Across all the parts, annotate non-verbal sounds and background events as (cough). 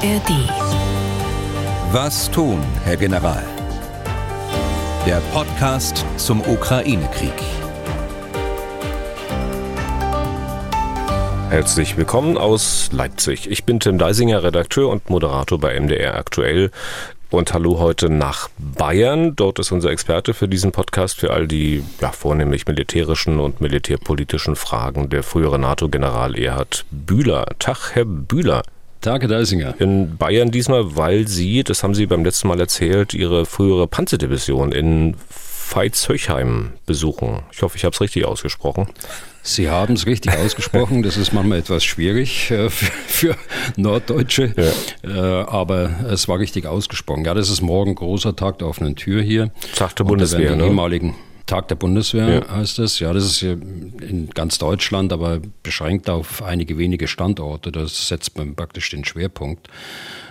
ARD. Was tun, Herr General? Der Podcast zum Ukraine-Krieg. Herzlich willkommen aus Leipzig. Ich bin Tim Deisinger, Redakteur und Moderator bei MDR Aktuell. Und hallo heute nach Bayern. Dort ist unser Experte für diesen Podcast für all die ja, vornehmlich militärischen und militärpolitischen Fragen der frühere NATO-General Erhard Bühler. Tag, Herr Bühler. Tag, Herr Deisinger. In Bayern diesmal, weil Sie, das haben Sie beim letzten Mal erzählt, Ihre frühere Panzerdivision in Veitshöchheim besuchen. Ich hoffe, ich habe es richtig ausgesprochen. Sie haben es richtig (laughs) ausgesprochen. Das ist manchmal etwas schwierig äh, für, für, Norddeutsche, ja. äh, aber es war richtig ausgesprochen. Ja, das ist morgen großer Tag der offenen Tür hier. Tag der Bundeswehr, ne? ehemaligen Tag der Bundeswehr ja. heißt es. Ja, das ist in ganz Deutschland, aber beschränkt auf einige wenige Standorte. Das setzt man praktisch den Schwerpunkt.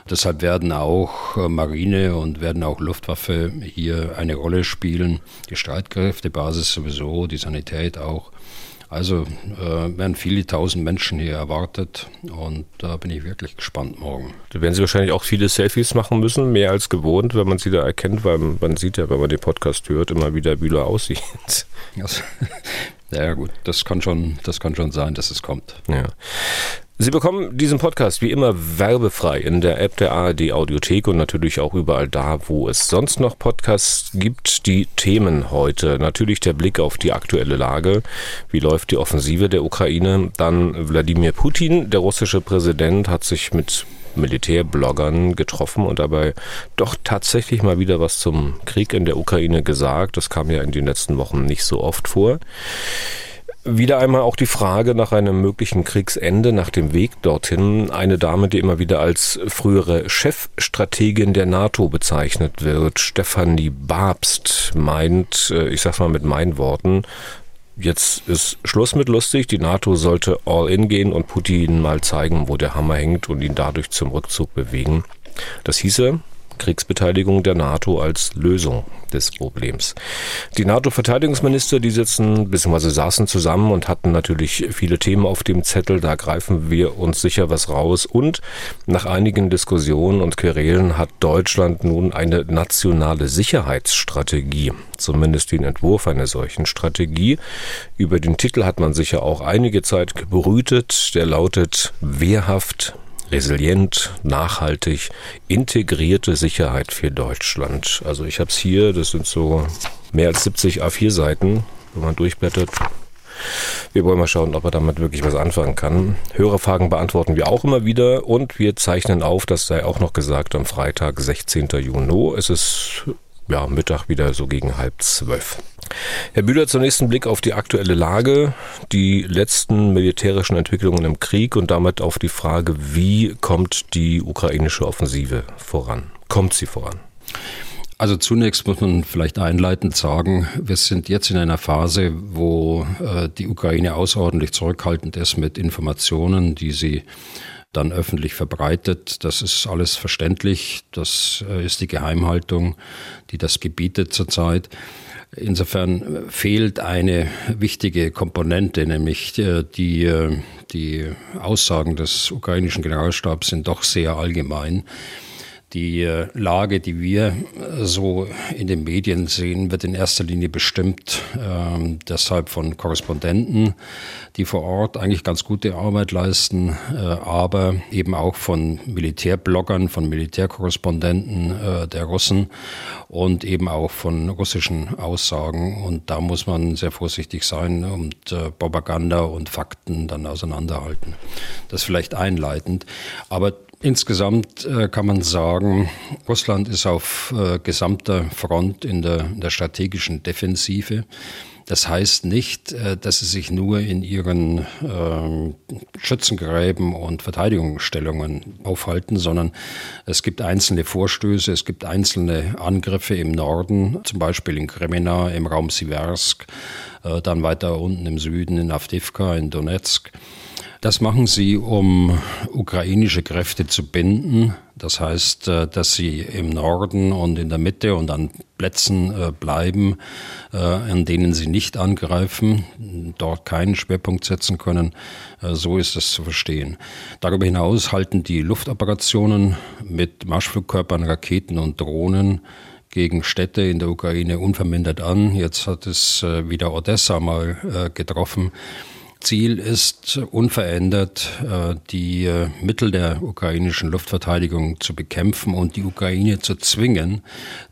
Deshalb werden auch äh, Marine und werden auch Luftwaffe hier eine Rolle spielen. Die Streitkräftebasis sowieso, die Sanität auch. Also äh, werden viele tausend Menschen hier erwartet und da bin ich wirklich gespannt morgen. Da werden Sie wahrscheinlich auch viele Selfies machen müssen, mehr als gewohnt, wenn man Sie da erkennt, weil man sieht ja, wenn man den Podcast hört, immer wie der Bühler aussieht. (laughs) Also, ja gut, das kann schon, das kann schon sein, dass es kommt. Ja. Sie bekommen diesen Podcast wie immer werbefrei in der App der ARD Audiothek und natürlich auch überall da, wo es sonst noch Podcasts gibt. Die Themen heute. Natürlich der Blick auf die aktuelle Lage. Wie läuft die Offensive der Ukraine? Dann Wladimir Putin, der russische Präsident, hat sich mit Militärbloggern getroffen und dabei doch tatsächlich mal wieder was zum Krieg in der Ukraine gesagt. Das kam ja in den letzten Wochen nicht so oft vor. Wieder einmal auch die Frage nach einem möglichen Kriegsende, nach dem Weg dorthin. Eine Dame, die immer wieder als frühere Chefstrategin der NATO bezeichnet wird, Stefanie Babst, meint, äh, ich sag's mal mit meinen Worten, jetzt ist Schluss mit lustig. Die NATO sollte all in gehen und Putin mal zeigen, wo der Hammer hängt und ihn dadurch zum Rückzug bewegen. Das hieße, Kriegsbeteiligung der NATO als Lösung des Problems. Die NATO-Verteidigungsminister, die sitzen bzw. saßen zusammen und hatten natürlich viele Themen auf dem Zettel. Da greifen wir uns sicher was raus. Und nach einigen Diskussionen und Querelen hat Deutschland nun eine nationale Sicherheitsstrategie, zumindest den Entwurf einer solchen Strategie. Über den Titel hat man sicher auch einige Zeit gebrütet. Der lautet Wehrhaft, resilient, nachhaltig, integrierte Sicherheit für Deutschland. Also ich habe es hier, das sind so mehr als 70 A4-Seiten, wenn man durchblättert. Wir wollen mal schauen, ob er damit wirklich was anfangen kann. Hörerfragen beantworten wir auch immer wieder und wir zeichnen auf, das sei auch noch gesagt, am Freitag, 16. Juni. Es ist ja, Mittag wieder so gegen halb zwölf. Herr Bühler, zunächst ein Blick auf die aktuelle Lage, die letzten militärischen Entwicklungen im Krieg und damit auf die Frage, wie kommt die ukrainische Offensive voran? Kommt sie voran? Also zunächst muss man vielleicht einleitend sagen, wir sind jetzt in einer Phase, wo äh, die Ukraine außerordentlich zurückhaltend ist mit Informationen, die sie dann öffentlich verbreitet. Das ist alles verständlich. Das äh, ist die Geheimhaltung, die das gebietet zurzeit. Insofern fehlt eine wichtige Komponente, nämlich äh, die, äh, die Aussagen des ukrainischen Generalstabs sind doch sehr allgemein. Die äh, Lage, die wir äh, so in den Medien sehen, wird in erster Linie bestimmt äh, deshalb von Korrespondenten, die vor Ort eigentlich ganz gute Arbeit leisten, äh, aber eben auch von Militärbloggern, von Militärkorrespondenten äh, der Russen und eben auch von russischen Aussagen. Und da muss man sehr vorsichtig sein und äh, Propaganda und Fakten dann auseinanderhalten. Das vielleicht einleitend. Aber Insgesamt äh, kann man sagen, Russland ist auf äh, gesamter Front in der, in der, strategischen Defensive. Das heißt nicht, äh, dass sie sich nur in ihren ähm, Schützengräben und Verteidigungsstellungen aufhalten, sondern es gibt einzelne Vorstöße, es gibt einzelne Angriffe im Norden, zum Beispiel in Kremina, im Raum Siversk, dann weiter unten im Süden in Avdivka, in Donetsk Das machen sie, um ukrainische Kräfte zu binden. Das heißt, äh, dass sie im Norden und in der Mitte und an Plätzen äh, bleiben, äh, an denen sie nicht angreifen, dort keinen Schwerpunkt setzen können. So ist es zu verstehen. Darüber hinaus halten die Luftoperationen mit Marschflugkörpern, Raketen und Drohnen gegen Städte in der Ukraine unvermindert an. Jetzt hat es wieder Odessa mal getroffen. Ziel ist unverändert, äh, die äh, Mittel der ukrainischen Luftverteidigung zu bekämpfen und die Ukraine zu zwingen,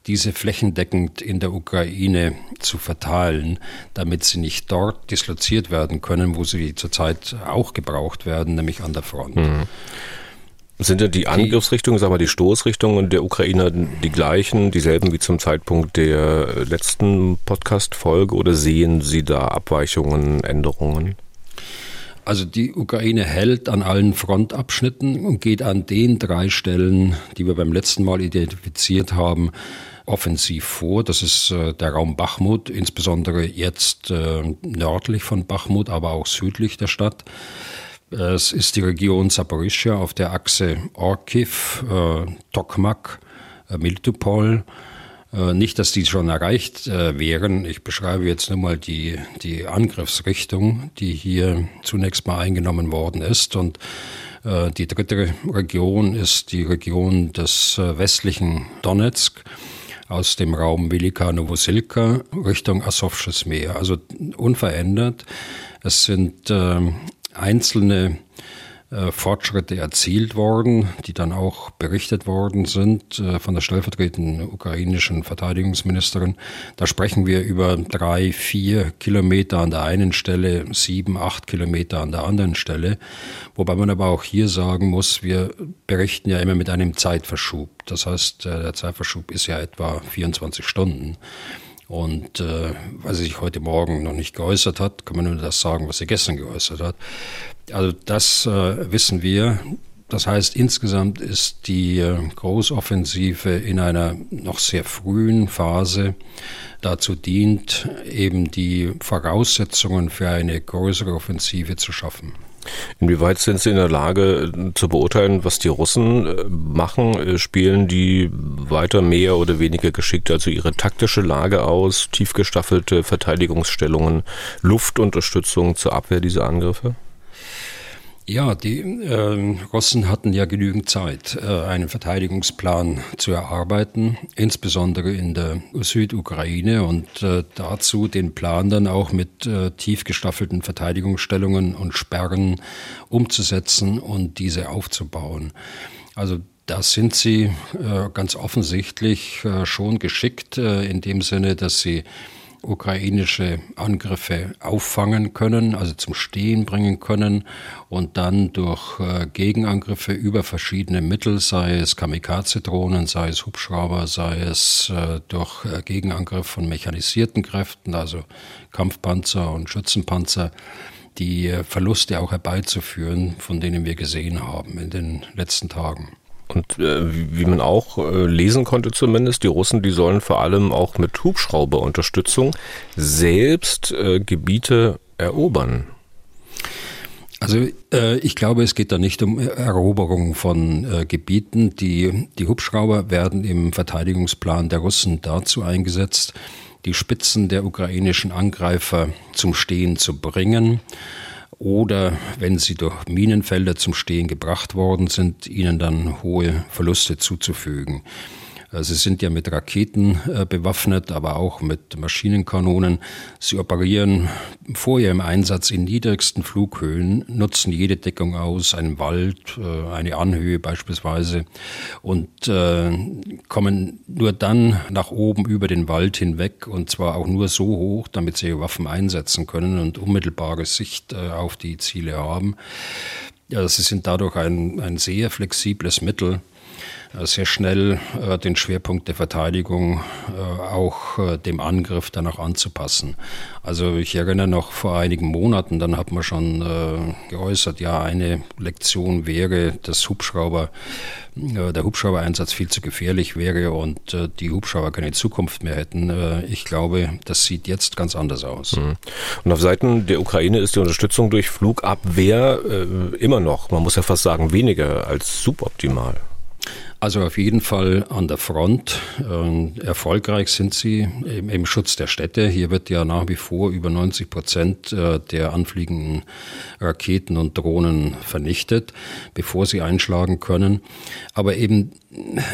diese flächendeckend in der Ukraine zu verteilen, damit sie nicht dort disloziert werden können, wo sie zurzeit auch gebraucht werden, nämlich an der Front. Mhm. Sind denn die Angriffsrichtungen, sagen wir die Stoßrichtungen der Ukrainer die gleichen, dieselben wie zum Zeitpunkt der letzten Podcast-Folge oder sehen Sie da Abweichungen, Änderungen? Also die Ukraine hält an allen Frontabschnitten und geht an den drei Stellen, die wir beim letzten Mal identifiziert haben, offensiv vor. Das ist äh, der Raum Bachmut, insbesondere jetzt äh, nördlich von Bachmut, aber auch südlich der Stadt. Es ist die Region Saporischia auf der Achse Orkiv, äh, Tokmak, Militopol äh, nicht, dass die schon erreicht äh, wären. Ich beschreibe jetzt nur mal die, die Angriffsrichtung, die hier zunächst mal eingenommen worden ist. Und äh, die dritte Region ist die Region des westlichen Donetsk aus dem Raum Velika Novosilka Richtung Asowsches Meer. Also unverändert. Es sind einzelne äh, Fortschritte erzielt worden, die dann auch berichtet worden sind äh, von der stellvertretenden ukrainischen Verteidigungsministerin. Da sprechen wir über drei, vier Kilometer an der einen Stelle, sieben, acht Kilometer an der anderen Stelle. Wobei man aber auch hier sagen muss, wir berichten ja immer mit einem Zeitverschub. Das heißt, äh, der Zeitverschub ist ja etwa 24 Stunden. Und äh, weil sie sich heute Morgen noch nicht geäußert hat, kann man nur das sagen, was sie gestern geäußert hat. Also das äh, wissen wir. Das heißt, insgesamt ist die äh, Großoffensive in einer noch sehr frühen Phase dazu dient, eben die Voraussetzungen für eine größere Offensive zu schaffen. Inwieweit sind Sie in der Lage äh, zu beurteilen, was die Russen äh, machen? Äh, spielen die weiter mehr oder weniger geschickt, also ihre taktische Lage aus, tief gestaffelte Verteidigungsstellungen, Luftunterstützung zur Abwehr dieser Angriffe? Ja, die äh, Russen hatten ja genügend Zeit, äh, einen Verteidigungsplan zu erarbeiten, insbesondere in der Südukraine und äh, dazu den Plan dann auch mit äh, tief gestaffelten Verteidigungsstellungen und Sperren umzusetzen und diese aufzubauen. Also da sind sie äh, ganz offensichtlich äh, schon geschickt in dem Sinne, dass sie ukrainische Angriffe auffangen können, also zum Stehen bringen können und dann durch äh, Gegenangriffe über verschiedene Mittel, sei es Kamikaze-Drohnen, sei es Hubschrauber, sei es äh, durch äh, Gegenangriff von mechanisierten Kräften, also Kampfpanzer und Schützenpanzer, die Verluste auch herbeizuführen, von denen wir gesehen haben in den letzten Tagen. Und äh, wie man auch äh, lesen konnte zumindest, die Russen, die sollen vor allem auch mit Hubschrauberunterstützung selbst äh, Gebiete erobern. Also äh, ich glaube, es geht da nicht um Eroberung von äh, Gebieten. Die, die Hubschrauber werden im Verteidigungsplan der Russen dazu eingesetzt, die Spitzen der ukrainischen Angreifer zum Stehen zu bringen oder wenn sie durch Minenfelder zum Stehen gebracht worden sind, ihnen dann hohe Verluste zuzufügen. Sie sind ja mit Raketen äh, bewaffnet, aber auch mit Maschinenkanonen. Sie operieren vor ihrem Einsatz in niedrigsten Flughöhen, nutzen jede Deckung aus, einen Wald, äh, eine Anhöhe beispielsweise, und äh, kommen nur dann nach oben über den Wald hinweg, und zwar auch nur so hoch, damit sie ihre Waffen einsetzen können und unmittelbare Sicht auf die Ziele haben. Ja, sie sind dadurch ein, ein sehr flexibles Mittel sehr schnell den Schwerpunkt der Verteidigung auch dem Angriff danach anzupassen. Also ich erinnere noch vor einigen Monaten, dann hat man schon geäußert, ja, eine Lektion wäre, dass Hubschrauber der Hubschraubereinsatz viel zu gefährlich wäre und äh, die Hubschrauber keine Zukunft mehr hätten. Äh, ich glaube, das sieht jetzt ganz anders aus. Mhm. Und auf Seiten der Ukraine ist die Unterstützung durch Flugabwehr äh, immer noch, man muss ja fast sagen, weniger als suboptimal. Also auf jeden Fall an der Front. Ähm, erfolgreich sind sie im, Schutz der Städte. Hier wird ja nach wie vor über 90 Prozent äh, der anfliegenden Raketen und Drohnen vernichtet, bevor sie einschlagen können. Aber eben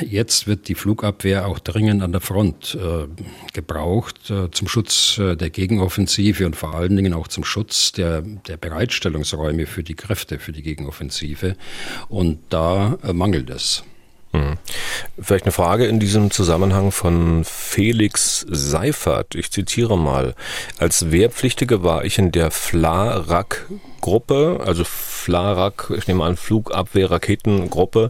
jetzt wird die Flugabwehr auch dringend an der Front äh, gebraucht äh, zum Schutz der Gegenoffensive und vor allen Dingen auch zum Schutz der, der Bereitstellungsräume für die Kräfte, für die Gegenoffensive. Und da mangelt es. Hm. Vielleicht eine Frage in diesem Zusammenhang von Felix Seifert. Ich zitiere mal. Als Wehrpflichtige war ich in der FLARAC-Gruppe, also FLARAC, ich nehme an, Flugabwehr-Raketengruppe,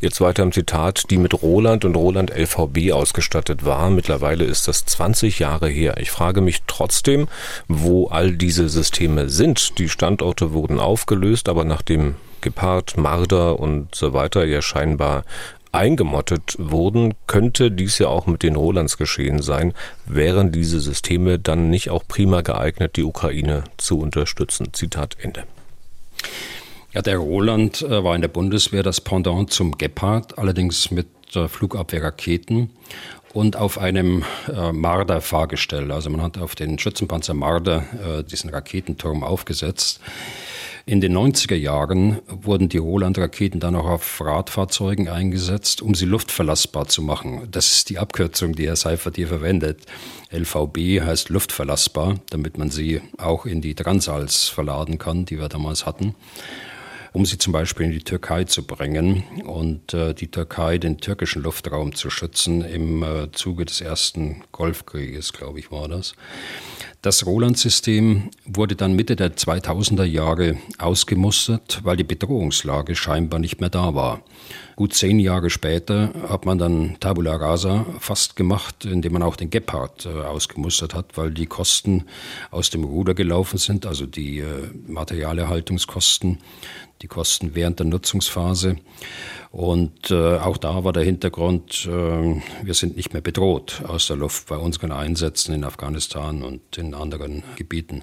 jetzt weiter im Zitat, die mit Roland und Roland LVB ausgestattet war. Mittlerweile ist das 20 Jahre her. Ich frage mich trotzdem, wo all diese Systeme sind. Die Standorte wurden aufgelöst, aber nach dem Gepard, Marder und so weiter ja scheinbar eingemottet wurden, könnte dies ja auch mit den Rolands geschehen sein. Wären diese Systeme dann nicht auch prima geeignet, die Ukraine zu unterstützen? Zitat Ende. Ja, der Roland äh, war in der Bundeswehr das Pendant zum Gepard, allerdings mit äh, Flugabwehrraketen und auf einem äh, Marder-Fahrgestell. Also man hat auf den Schützenpanzer Marder äh, diesen Raketenturm aufgesetzt. In den 90er Jahren wurden die Roland-Raketen dann auch auf Radfahrzeugen eingesetzt, um sie luftverlassbar zu machen. Das ist die Abkürzung, die Herr Seifert hier verwendet. LVB heißt luftverlassbar, damit man sie auch in die Transals verladen kann, die wir damals hatten um sie zum Beispiel in die Türkei zu bringen und äh, die Türkei den türkischen Luftraum zu schützen im äh, Zuge des ersten Golfkrieges, glaube ich, war das. Das Roland-System wurde dann Mitte der 2000er Jahre ausgemustert, weil die Bedrohungslage scheinbar nicht mehr da war. Gut zehn Jahre später hat man dann Tabula Rasa fast gemacht, indem man auch den Gepard äh, ausgemustert hat, weil die Kosten aus dem Ruder gelaufen sind, also die äh, Materialerhaltungskosten, die Kosten während der Nutzungsphase. Und äh, auch da war der Hintergrund, äh, wir sind nicht mehr bedroht aus der Luft bei unseren Einsätzen in Afghanistan und in anderen Gebieten.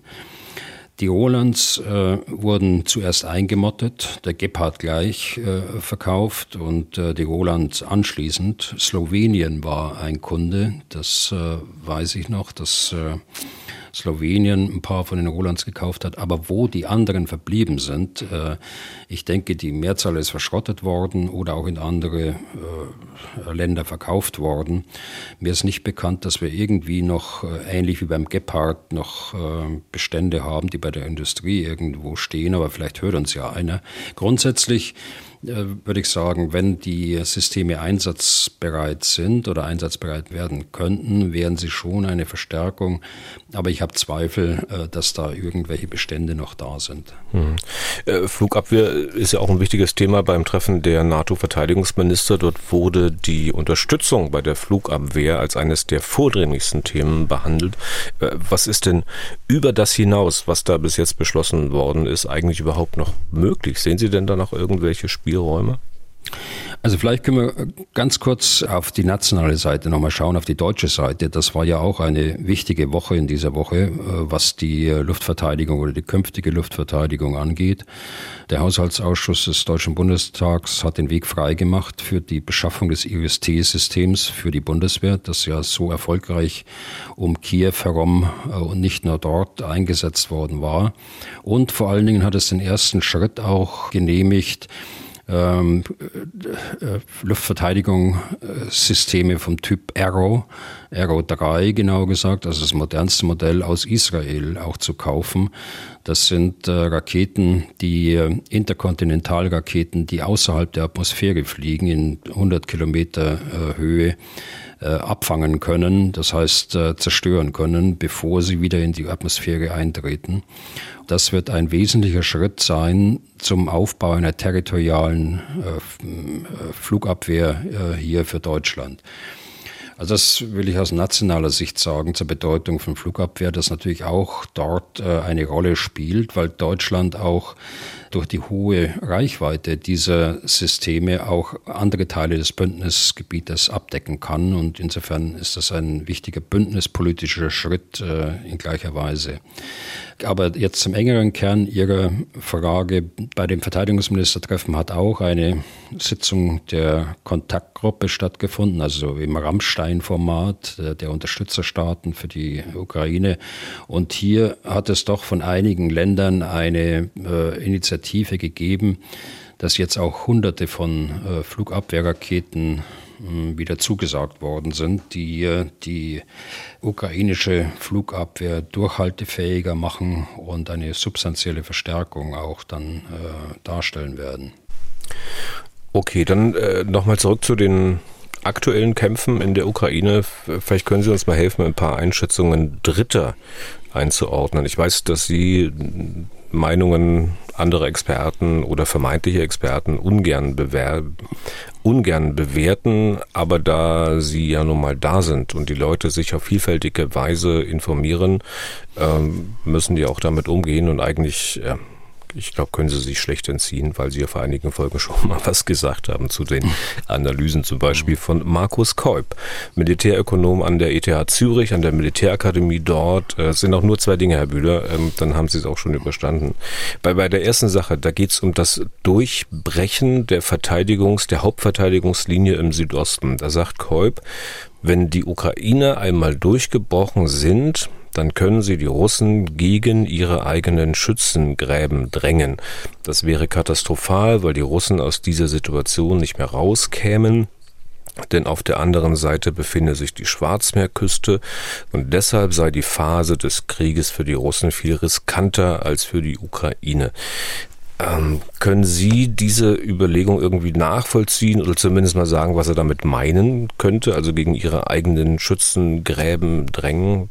Die Rolands äh, wurden zuerst eingemottet, der Gepard gleich äh, verkauft und äh, die Rolands anschließend. Slowenien war ein Kunde, das äh, weiß ich noch, das äh, Slowenien ein paar von den Rolands gekauft hat. Aber wo die anderen verblieben sind, äh, ich denke, die Mehrzahl ist verschrottet worden oder auch in andere äh, Länder verkauft worden. Mir ist nicht bekannt, dass wir irgendwie noch, äh, ähnlich wie beim Gepard, noch Bestände haben, die bei der Industrie irgendwo stehen. Aber vielleicht hört uns ja einer. Grundsätzlich würde ich sagen, wenn die Systeme einsatzbereit sind oder einsatzbereit werden könnten, wären sie schon eine Verstärkung. Aber ich habe Zweifel, äh, dass da irgendwelche Bestände noch da sind. Hm. Flugabwehr ist ja auch ein wichtiges Thema beim Treffen der NATO-Verteidigungsminister. Dort wurde die Unterstützung bei der Flugabwehr als eines der vordringlichsten Themen behandelt. Was ist denn über das hinaus, was da bis jetzt beschlossen worden ist, eigentlich überhaupt noch möglich? Sehen Sie denn da noch irgendwelche Spiele? Spielräume? Also vielleicht können wir ganz kurz auf die nationale Seite nochmal schauen, auf die deutsche Seite. Das war ja auch eine wichtige Woche in dieser Woche, äh, was die Luftverteidigung oder die künftige Luftverteidigung angeht. Der Haushaltsausschuss des Deutschen Bundestags hat den Weg freigemacht für die Beschaffung des IRST-Systems für die Bundeswehr, das ja so erfolgreich um Kiew herum äh, und nicht nur dort eingesetzt worden war. Und vor allen Dingen hat es den ersten Schritt auch genehmigt, ähm, äh, äh Luftverteidigungssysteme vom Typ Arrow, Arrow 3 genau gesagt, also das modernste Modell aus Israel auch zu kaufen. Das sind äh, Raketen, die äh, Interkontinentalraketen, die außerhalb der Atmosphäre fliegen, in 100 Kilometer äh, Höhe äh, abfangen können, das heißt äh, zerstören können, bevor sie wieder in die Atmosphäre eintreten. Das wird ein wesentlicher Schritt sein zum Aufbau einer territorialen äh, Flugabwehr hier für Deutschland. Also das will ich aus nationaler Sicht sagen zur Bedeutung von Flugabwehr, das natürlich auch dort eine Rolle spielt, weil Deutschland auch durch die hohe Reichweite dieser Systeme auch andere Teile des Bündnisgebietes abdecken kann. Und insofern ist das ein wichtiger bündnispolitischer Schritt äh, in gleicher Weise. Aber jetzt zum engeren Kern Ihrer Frage. Bei dem Verteidigungsministertreffen hat auch eine Sitzung der Kontaktgruppe stattgefunden, also im Rammstein-Format der, der Unterstützerstaaten für die Ukraine. Und hier hat es doch von einigen Ländern eine äh, Initiative gegeben, dass jetzt auch Hunderte von äh, Flugabwehrraketen äh, wieder zugesagt worden sind, die die ukrainische Flugabwehr durchhaltefähiger machen und eine substanzielle Verstärkung auch dann äh, darstellen werden. Okay, dann äh, nochmal zurück zu den aktuellen Kämpfen in der Ukraine. Vielleicht können Sie uns mal helfen, ein paar Einschätzungen Dritter einzuordnen. Ich weiß, dass Sie Meinungen anderer Experten oder vermeintliche Experten ungern, bewer ungern bewerten, aber da sie ja nun mal da sind und die Leute sich auf vielfältige Weise informieren, ähm, müssen die auch damit umgehen und eigentlich ja, ich glaube, können Sie sich schlecht entziehen, weil Sie ja vor einigen Folgen schon mal was gesagt haben zu den Analysen, zum Beispiel von Markus Kolb, Militärökonom an der ETH Zürich, an der Militärakademie dort. Es sind auch nur zwei Dinge, Herr Bühler, ähm, dann haben Sie es auch schon überstanden. Bei, bei der ersten Sache, da geht es um das Durchbrechen der Verteidigungs-, der Hauptverteidigungslinie im Südosten. Da sagt Kolb, wenn die Ukrainer einmal durchgebrochen sind, dann können sie die Russen gegen ihre eigenen Schützengräben drängen. Das wäre katastrophal, weil die Russen aus dieser Situation nicht mehr rauskämen. Denn auf der anderen Seite befinde sich die Schwarzmeerküste und deshalb sei die Phase des Krieges für die Russen viel riskanter als für die Ukraine. Ähm, können Sie diese Überlegung irgendwie nachvollziehen oder zumindest mal sagen, was er damit meinen könnte, also gegen Ihre eigenen Schützengräben drängen?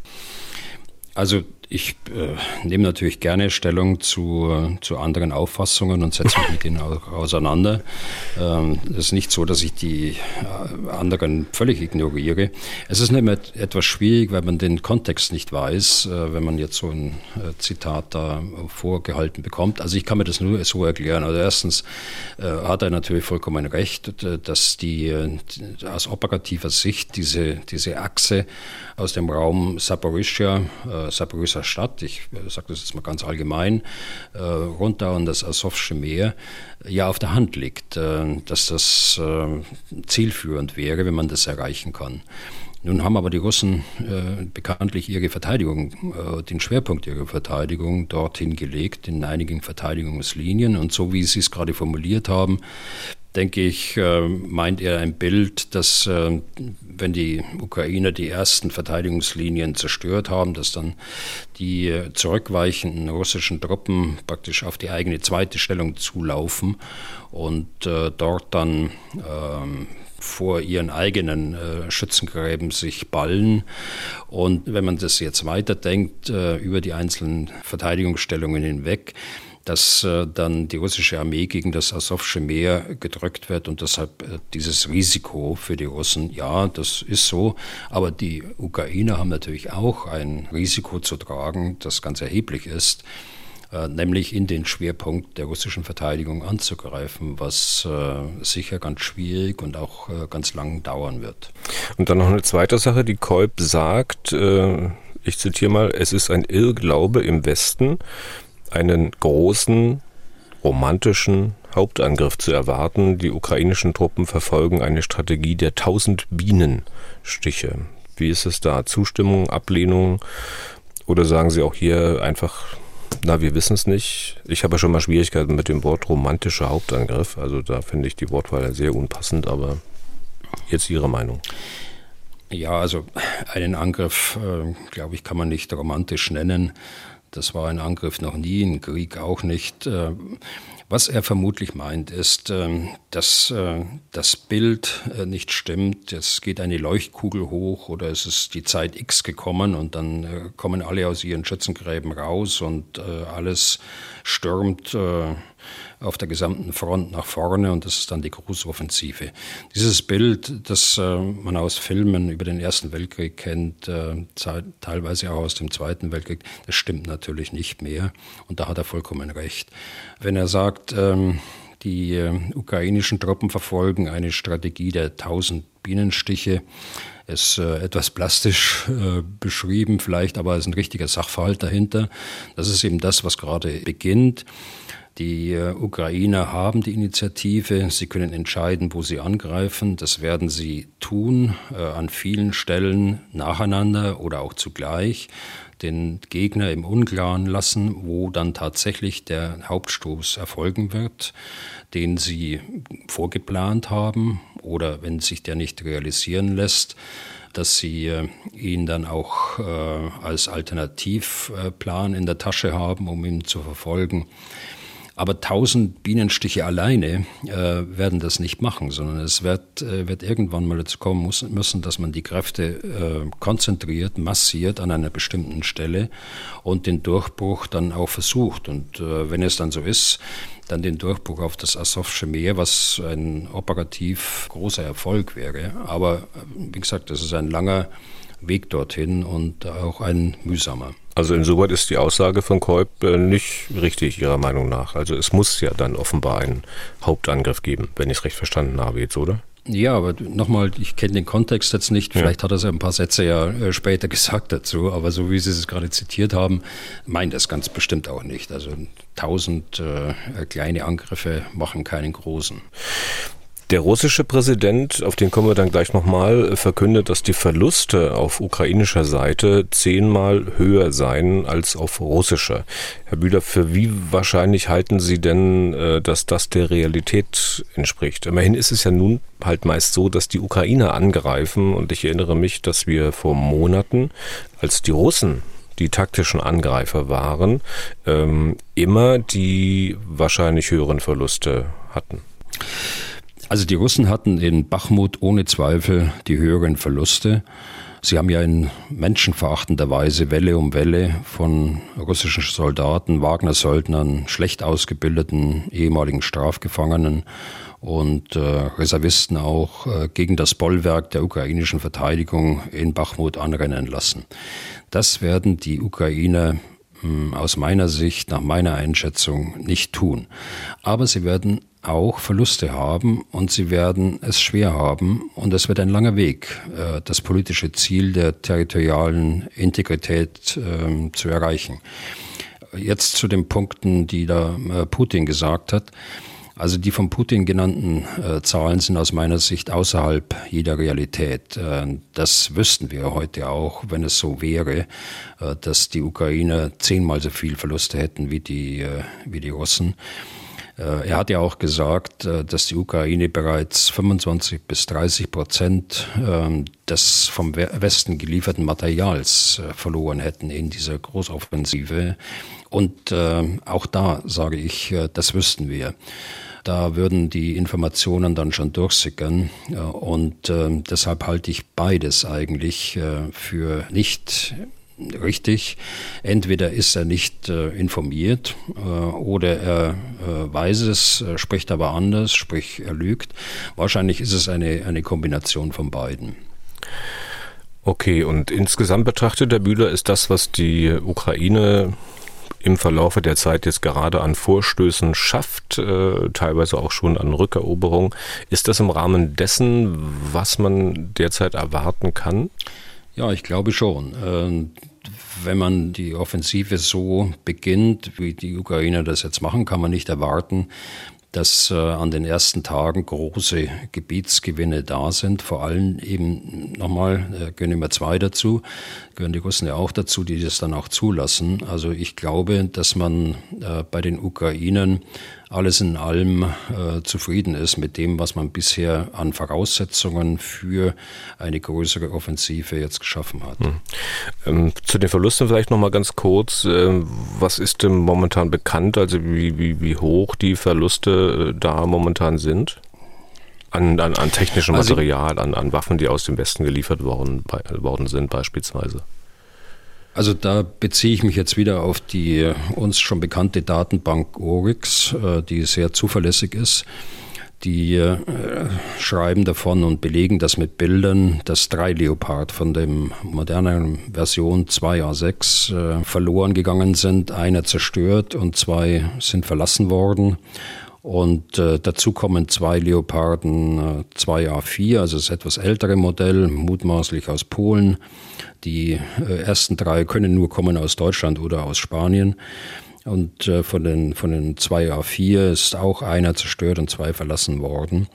Also ich äh, nehme natürlich gerne Stellung zu, zu anderen Auffassungen und setze mich mit ihnen auch auseinander. Ähm, es ist nicht so, dass ich die äh, anderen völlig ignoriere. Es ist immer etwas schwierig, weil man den Kontext nicht weiß, äh, wenn man jetzt so ein äh, Zitat da vorgehalten bekommt. Also ich kann mir das nur so erklären. Also erstens äh, hat er natürlich vollkommen recht, dass die, die aus operativer Sicht diese, diese Achse aus dem Raum Saporischia, äh, Saporischia Stadt, ich äh, sage das jetzt mal ganz allgemein, äh, runter an das Asowsche Meer, ja auf der Hand liegt, äh, dass das zielführend wäre, wenn man das erreichen kann. Nun haben aber die Russen äh, bekanntlich ihre Verteidigung, äh, den Schwerpunkt ihrer Verteidigung dorthin gelegt, in einigen Verteidigungslinien. Und so wie Sie es gerade formuliert haben, denke ich, äh, meint er ein Bild, dass äh, wenn die Ukrainer die ersten Verteidigungslinien zerstört haben, dass dann die zurückweichenden russischen Truppen praktisch auf die eigene zweite Stellung zulaufen und äh, dort dann ähm, vor ihren eigenen äh, Schützengräben sich ballen. Und wenn man das jetzt weiterdenkt, äh, über die einzelnen Verteidigungsstellungen hinweg, dass äh, dann die russische Armee gegen das Asowsche Meer gedrückt wird und deshalb äh, dieses Risiko für die Russen, ja, das ist so. Aber die Ukrainer haben natürlich auch ein Risiko zu tragen, das ganz erheblich ist äh, nämlich in den Schwerpunkt der russischen Verteidigung anzugreifen, was äh, sicher ganz schwierig und auch äh, ganz lang dauern wird. Und dann noch eine zweite Sache, die Kolb sagt, äh, ich zitiere mal, es ist ein Irrglaube im Westen, einen großen, romantischen Hauptangriff zu erwarten. Die ukrainischen Truppen verfolgen eine Strategie der tausend Bienenstiche. Wie ist es da? Zustimmung, Ablehnung? Oder sagen Sie auch hier einfach, na, wir wissen es nicht. Ich habe schon mal Schwierigkeiten mit dem Wort romantischer Hauptangriff. Also da finde ich die Wortwahl sehr unpassend, aber jetzt Ihre Meinung. Ja, also einen Angriff, äh, glaube ich, kann man nicht romantisch nennen. Das war ein Angriff noch nie, ein Krieg auch nicht. Äh, was er vermutlich meint, ist, ähm, dass äh, das Bild äh, nicht stimmt. Es geht eine Leuchtkugel hoch oder es ist die Zeit X gekommen und dann äh, kommen alle aus ihren Schützengräben raus und alles stürmt auf der gesamten Front nach vorne und das ist dann die Großoffensive. Dieses Bild, das äh, man aus Filmen über den Ersten Weltkrieg kennt, äh, teilweise auch aus dem Zweiten Weltkrieg, das stimmt natürlich nicht mehr und da hat er vollkommen recht. Wenn er sagt, ähm, die äh, ukrainischen Truppen verfolgen eine Strategie der tausend Bienenstiche, ist äh, etwas plastisch äh, beschrieben, vielleicht, aber ist ein richtiger Sachverhalt dahinter. Das ist eben das, was gerade beginnt. Die äh, Ukrainer haben die Initiative. Sie können entscheiden, wo sie angreifen. Das werden sie tun, äh, an vielen Stellen nacheinander oder auch zugleich den Gegner im Unklaren lassen, wo dann tatsächlich der Hauptstoß erfolgen wird, den sie vorgeplant haben oder wenn sich der nicht realisieren lässt, dass sie äh, ihn dann auch als Alternativplan in der Tasche haben, um ihn zu verfolgen. Aber tausend Bienenstiche alleine äh, werden das nicht machen, sondern es wird, äh, wird irgendwann mal dazu kommen muss, müssen, dass man die Kräfte äh, konzentriert, massiert an einer bestimmten Stelle und den Durchbruch dann auch versucht. Und äh, wenn es dann so ist, dann den Durchbruch auf das Asowsche Meer, was ein operativ großer Erfolg wäre. Aber äh, wie gesagt, das ist ein langer Weg dorthin und auch ein mühsamer. Also insoweit ist die Aussage von Kolb äh, nicht richtig, Ihrer Meinung nach. Also es muss ja dann offenbar einen Hauptangriff geben, wenn ich es recht verstanden habe jetzt, oder? Ja, aber nochmal, ich kenne den Kontext jetzt nicht. Vielleicht ja. hat er es ein paar Sätze ja äh, später (laughs) gesagt dazu, aber so wie Sie es gerade zitiert haben, meint es ganz bestimmt auch nicht. Also tausend äh, kleine Angriffe machen keinen großen. Der russische Präsident, auf den kommen wir dann gleich nochmal, verkündet, dass die Verluste auf ukrainischer Seite zehnmal höher seien als auf russischer. Herr Bühler, für wie wahrscheinlich halten Sie denn, äh, dass das der Realität entspricht? Immerhin ist es ja nun halt meist so, dass die Ukrainer angreifen und ich erinnere mich, dass wir vor Monaten, als die Russen die taktischen Angreifer waren, ähm, immer die wahrscheinlich höheren Verluste hatten. Also die Russen hatten in Bachmut ohne Zweifel die höheren Verluste. Sie haben ja in menschenverachtender Weise Welle um Welle von russischen Soldaten, Wagner-Söldnern, schlecht ausgebildeten ehemaligen Strafgefangenen und äh, Reservisten auch äh, gegen das Bollwerk der ukrainischen Verteidigung in Bachmut anrennen lassen. Das werden die Ukrainer hm, aus meiner Sicht, nach meiner Einschätzung nicht tun. Aber sie werden auch Verluste haben und sie werden es schwer haben und es wird ein langer Weg, äh, das politische Ziel der territorialen Integrität ähm, zu erreichen. Jetzt zu den Punkten, die da äh, Putin gesagt hat. Also die von Putin genannten äh, Zahlen sind aus meiner Sicht außerhalb jeder Realität. Das wüssten wir heute auch, wenn es so wäre, dass die Ukrainer zehnmal so viel Verluste hätten wie die, wie die Russen. Äh, er hat ja auch gesagt, äh, dass die Ukraine bereits 25 bis 30 Prozent ähm, des vom Westen gelieferten Materials äh, verloren hätten in dieser Großoffensive. Und auch da sage ich, das wüssten wir. Da würden die Informationen dann schon durchsickern. Und deshalb halte ich beides eigentlich für nicht richtig. Entweder ist er nicht äh, informiert äh, oder er äh, weiß es, äh, spricht aber anders, sprich er lügt. Wahrscheinlich ist es eine, eine Kombination von beiden. Okay, und insgesamt betrachtet, der Bühler, ist das, was die Ukraine im Verlaufe der Zeit jetzt gerade an Vorstößen schafft, äh, teilweise auch schon an Rückeroberung. Ist das im Rahmen dessen, was man derzeit erwarten kann? Ja, ich glaube schon. Ähm, wenn man die Offensive so beginnt, wie die Ukrainer das jetzt machen, kann man nicht erwarten, dass äh, an den ersten Tagen große Gebietsgewinne da sind. Vor allem eben nochmal, äh, gehören immer zwei dazu, gehören die Russen ja auch dazu, die das dann auch zulassen. Also ich glaube, dass man äh, bei den Ukrainern alles in allem äh, zufrieden ist mit dem, was man bisher an Voraussetzungen für eine größere Offensive jetzt geschaffen hat. Hm. Ähm, zu den Verlusten vielleicht noch mal ganz kurz. Äh, was ist denn momentan bekannt? Also wie, wie, wie hoch die Verluste äh, da momentan sind? An, an, an technischem also Material, an, an Waffen, die aus dem Westen geliefert worden, bei, worden sind beispielsweise. Also da beziehe ich mich jetzt wieder auf die äh, uns schon bekannte Datenbank Oryx, äh, die sehr zuverlässig ist. Die äh, schreiben davon und belegen das mit Bildern, dass drei Leopard von dem modernen Version 2A6 verloren gegangen sind, einer zerstört und zwei sind verlassen worden. Und äh, dazu kommen zwei Leoparden äh, 2A4, also das etwas ältere Modell, mutmaßlich aus Polen. Die äh, ersten drei können nur kommen aus Deutschland oder aus Spanien. Und äh, von den, von den zwei A4 ist auch einer zerstört und zwei verlassen worden.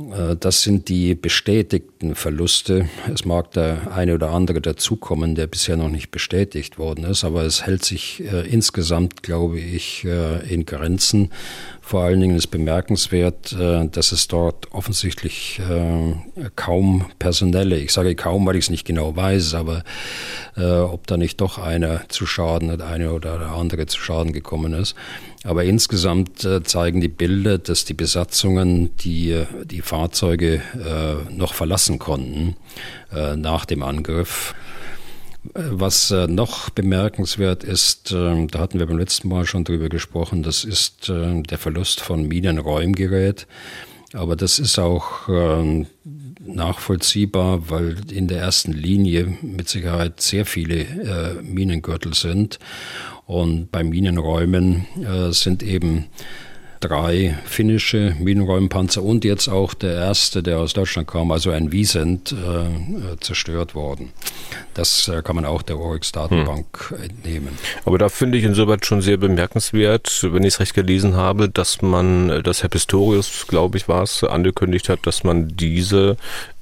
Äh, das sind die bestätigten Verluste. Es mag der eine oder andere dazukommen, der bisher noch nicht bestätigt worden ist, aber es hält sich äh, insgesamt, glaube ich, äh, in Grenzen. Vor allen Dingen ist bemerkenswert, äh, dass es dort offensichtlich äh, kaum personelle, ich sage kaum, weil ich es nicht genau weiß, aber äh, ob da nicht doch einer zu Schaden, der eine oder der andere zu Schaden gekommen ist. Aber insgesamt zeigen die Bilder, dass die Besatzungen die, die Fahrzeuge noch verlassen konnten nach dem Angriff. Was äh, noch bemerkenswert ist, äh, da hatten wir beim letzten Mal schon drüber gesprochen, das ist äh, der Verlust von Minenräumgerät. Aber das ist auch nachvollziehbar, weil in der ersten Linie mit Sicherheit sehr viele Minengürtel sind. Und bei Minenräumen sind eben drei finnische Minenräumpanzer und jetzt auch der erste, der aus Deutschland kam, also ein Wiesent, äh, zerstört worden. Das äh, kann man auch der Oryx-Datenbank hm. entnehmen. Aber da finde ich insoweit schon sehr bemerkenswert, wenn ich es recht gelesen habe, dass man, dass Herr Pistorius, glaube ich, war es, angekündigt hat, dass man diese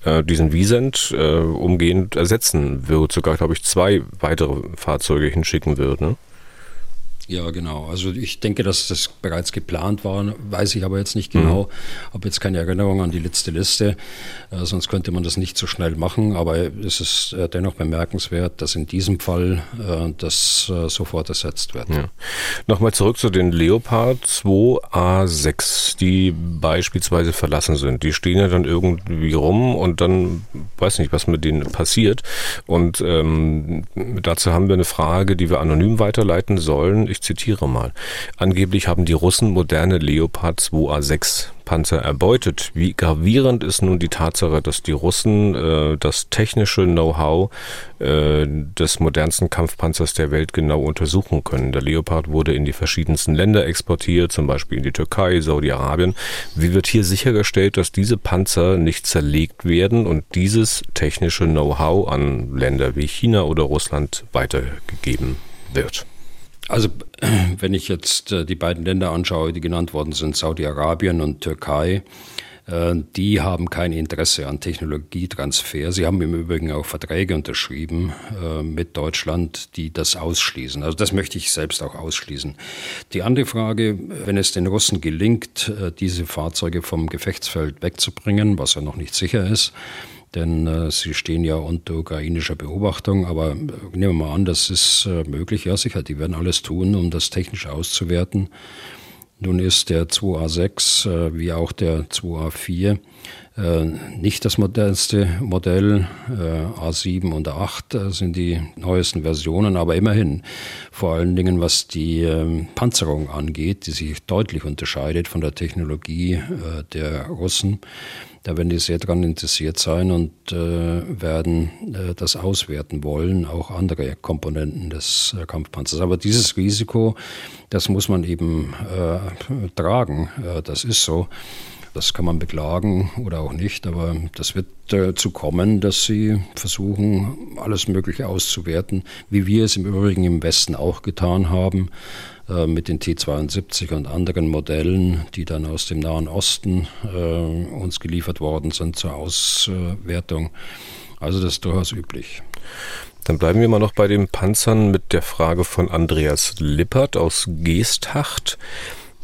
äh, diesen Wiesent äh, umgehend ersetzen wird, sogar, glaube ich, zwei weitere Fahrzeuge hinschicken wird. Ne? Ja, genau. Also ich denke, dass das bereits geplant war, weiß ich aber jetzt nicht genau. Mhm. Habe jetzt keine Erinnerung an die letzte Liste, äh, sonst könnte man das nicht so schnell machen. Aber es ist äh, dennoch bemerkenswert, dass in diesem Fall äh, das äh, sofort ersetzt wird. Ja. Nochmal zurück zu den Leopard 2A6, die beispielsweise verlassen sind. Die stehen ja dann irgendwie rum und dann weiß nicht, was mit denen passiert. Und ähm, dazu haben wir eine Frage, die wir anonym weiterleiten sollen. Ich ich zitiere mal. Angeblich haben die Russen moderne Leopard 2A6 Panzer erbeutet. Wie gravierend ist nun die Tatsache, dass die Russen äh, das technische Know-how äh, des modernsten Kampfpanzers der Welt genau untersuchen können. Der Leopard wurde in die verschiedensten Länder exportiert, zum Beispiel in die Türkei, Saudi-Arabien. Wie wird hier sichergestellt, dass diese Panzer nicht zerlegt werden und dieses technische Know-how an Länder wie China oder Russland weitergegeben wird? Also (clears throat) wenn ich jetzt äh, die beiden Länder anschaue, die genannt worden sind, Saudi-Arabien und Türkei, äh, die haben kein Interesse an Technologietransfer. Sie haben im Übrigen auch Verträge unterschrieben äh, mit Deutschland, die das ausschließen. Also das möchte ich selbst auch ausschließen. Die andere Frage, wenn es den Russen gelingt, diese Fahrzeuge vom Gefechtsfeld wegzubringen, was ja noch nicht sicher ist, denn äh, sie stehen ja unter ukrainischer Beobachtung. Aber äh, nehmen wir mal an, das ist äh, möglich. Ja, sicher, die werden alles tun, um das technisch auszuwerten. Nun ist der 2A6 äh, wie auch der 2A4 äh, nicht das modernste Modell. Äh, A7 und A8 sind die neuesten Versionen, aber immerhin. Vor allen Dingen, was die ähm, Panzerung angeht, die sich deutlich unterscheidet von der Technologie der Russen. Da werden die sehr daran interessiert sein und äh, werden äh, das auswerten wollen, auch andere Komponenten des äh, Kampfpanzers. Aber dieses Risiko, das muss man eben äh, tragen. Äh, das ist so. Das kann man beklagen oder auch nicht, aber das wird dazu kommen, dass sie versuchen, alles Mögliche auszuwerten, wie wir es im Übrigen im Westen auch getan haben. Äh, mit den T-72 und anderen Modellen, die dann aus dem Nahen Osten äh, uns geliefert worden sind zur Auswertung. Also das ist durchaus üblich. Dann bleiben wir mal noch bei den Panzern mit der Frage von Andreas Lippert aus Geesthacht.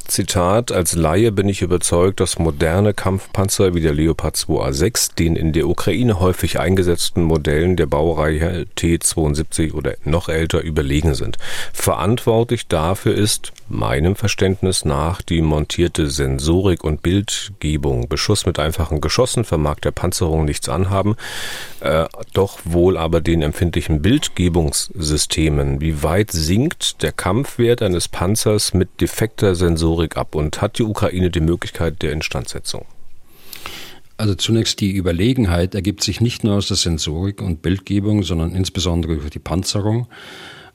Zitat, als Laie bin ich überzeugt, dass moderne Kampfpanzer wie der Leopard 2A6 den in der Ukraine häufig eingesetzten Modellen der Baureihe T-72 oder noch älter überlegen sind. Verantwortlich dafür ist, meinem Verständnis nach, die montierte Sensorik und Bildgebung. Beschuss mit einfachen Geschossen vermag der Panzerung nichts anhaben, äh, doch wohl aber den empfindlichen Bildgebungssystemen. Wie weit sinkt der Kampfwert eines Panzers mit defekter Sensorik Sensorik ab und hat die Ukraine die Möglichkeit der Instandsetzung? Also zunächst die Überlegenheit ergibt sich nicht nur aus der Sensorik und Bildgebung, sondern insbesondere durch die Panzerung,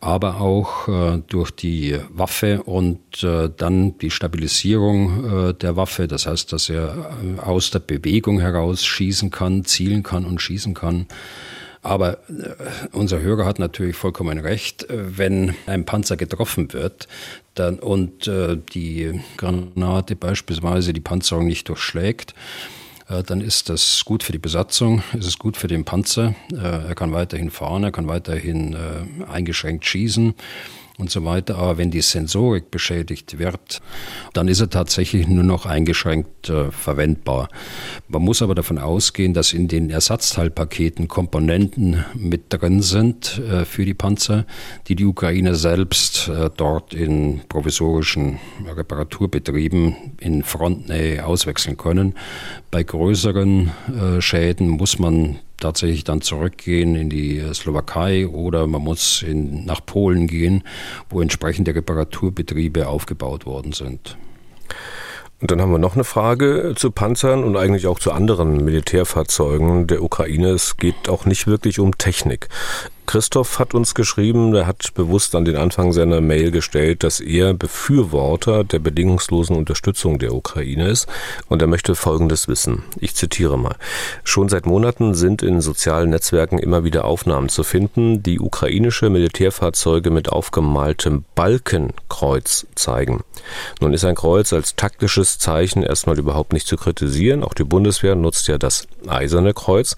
aber auch äh, durch die Waffe und äh, dann die Stabilisierung äh, der Waffe. Das heißt, dass er äh, aus der Bewegung heraus schießen kann, zielen kann und schießen kann. Aber äh, unser Hörer hat natürlich vollkommen recht. Wenn ein Panzer getroffen wird dann, und äh, die Granate beispielsweise die Panzerung nicht durchschlägt, äh, dann ist das gut für die Besatzung, ist es gut für den Panzer. Er kann weiterhin fahren, er kann weiterhin eingeschränkt schießen und so weiter. Aber wenn die Sensorik beschädigt wird, dann ist er tatsächlich nur noch eingeschränkt äh, verwendbar. Man muss aber davon ausgehen, dass in den Ersatzteilpaketen Komponenten mit drin sind äh, für die Panzer, die die Ukraine selbst äh, dort in provisorischen Reparaturbetrieben in Frontnähe auswechseln können. Bei größeren äh, Schäden muss man tatsächlich dann zurückgehen in die Slowakei oder man muss in, nach Polen gehen, wo entsprechende Reparaturbetriebe aufgebaut worden sind. Und dann haben wir noch eine Frage zu Panzern und eigentlich auch zu anderen Militärfahrzeugen der Ukraine. Es geht auch nicht wirklich um Technik. Christoph hat uns geschrieben, er hat bewusst an den Anfang seiner Mail gestellt, dass er Befürworter der bedingungslosen Unterstützung der Ukraine ist und er möchte Folgendes wissen. Ich zitiere mal. Schon seit Monaten sind in sozialen Netzwerken immer wieder Aufnahmen zu finden, die ukrainische Militärfahrzeuge mit aufgemaltem Balkenkreuz zeigen. Nun ist ein Kreuz als taktisches Zeichen erstmal überhaupt nicht zu kritisieren. Auch die Bundeswehr nutzt ja das eiserne Kreuz.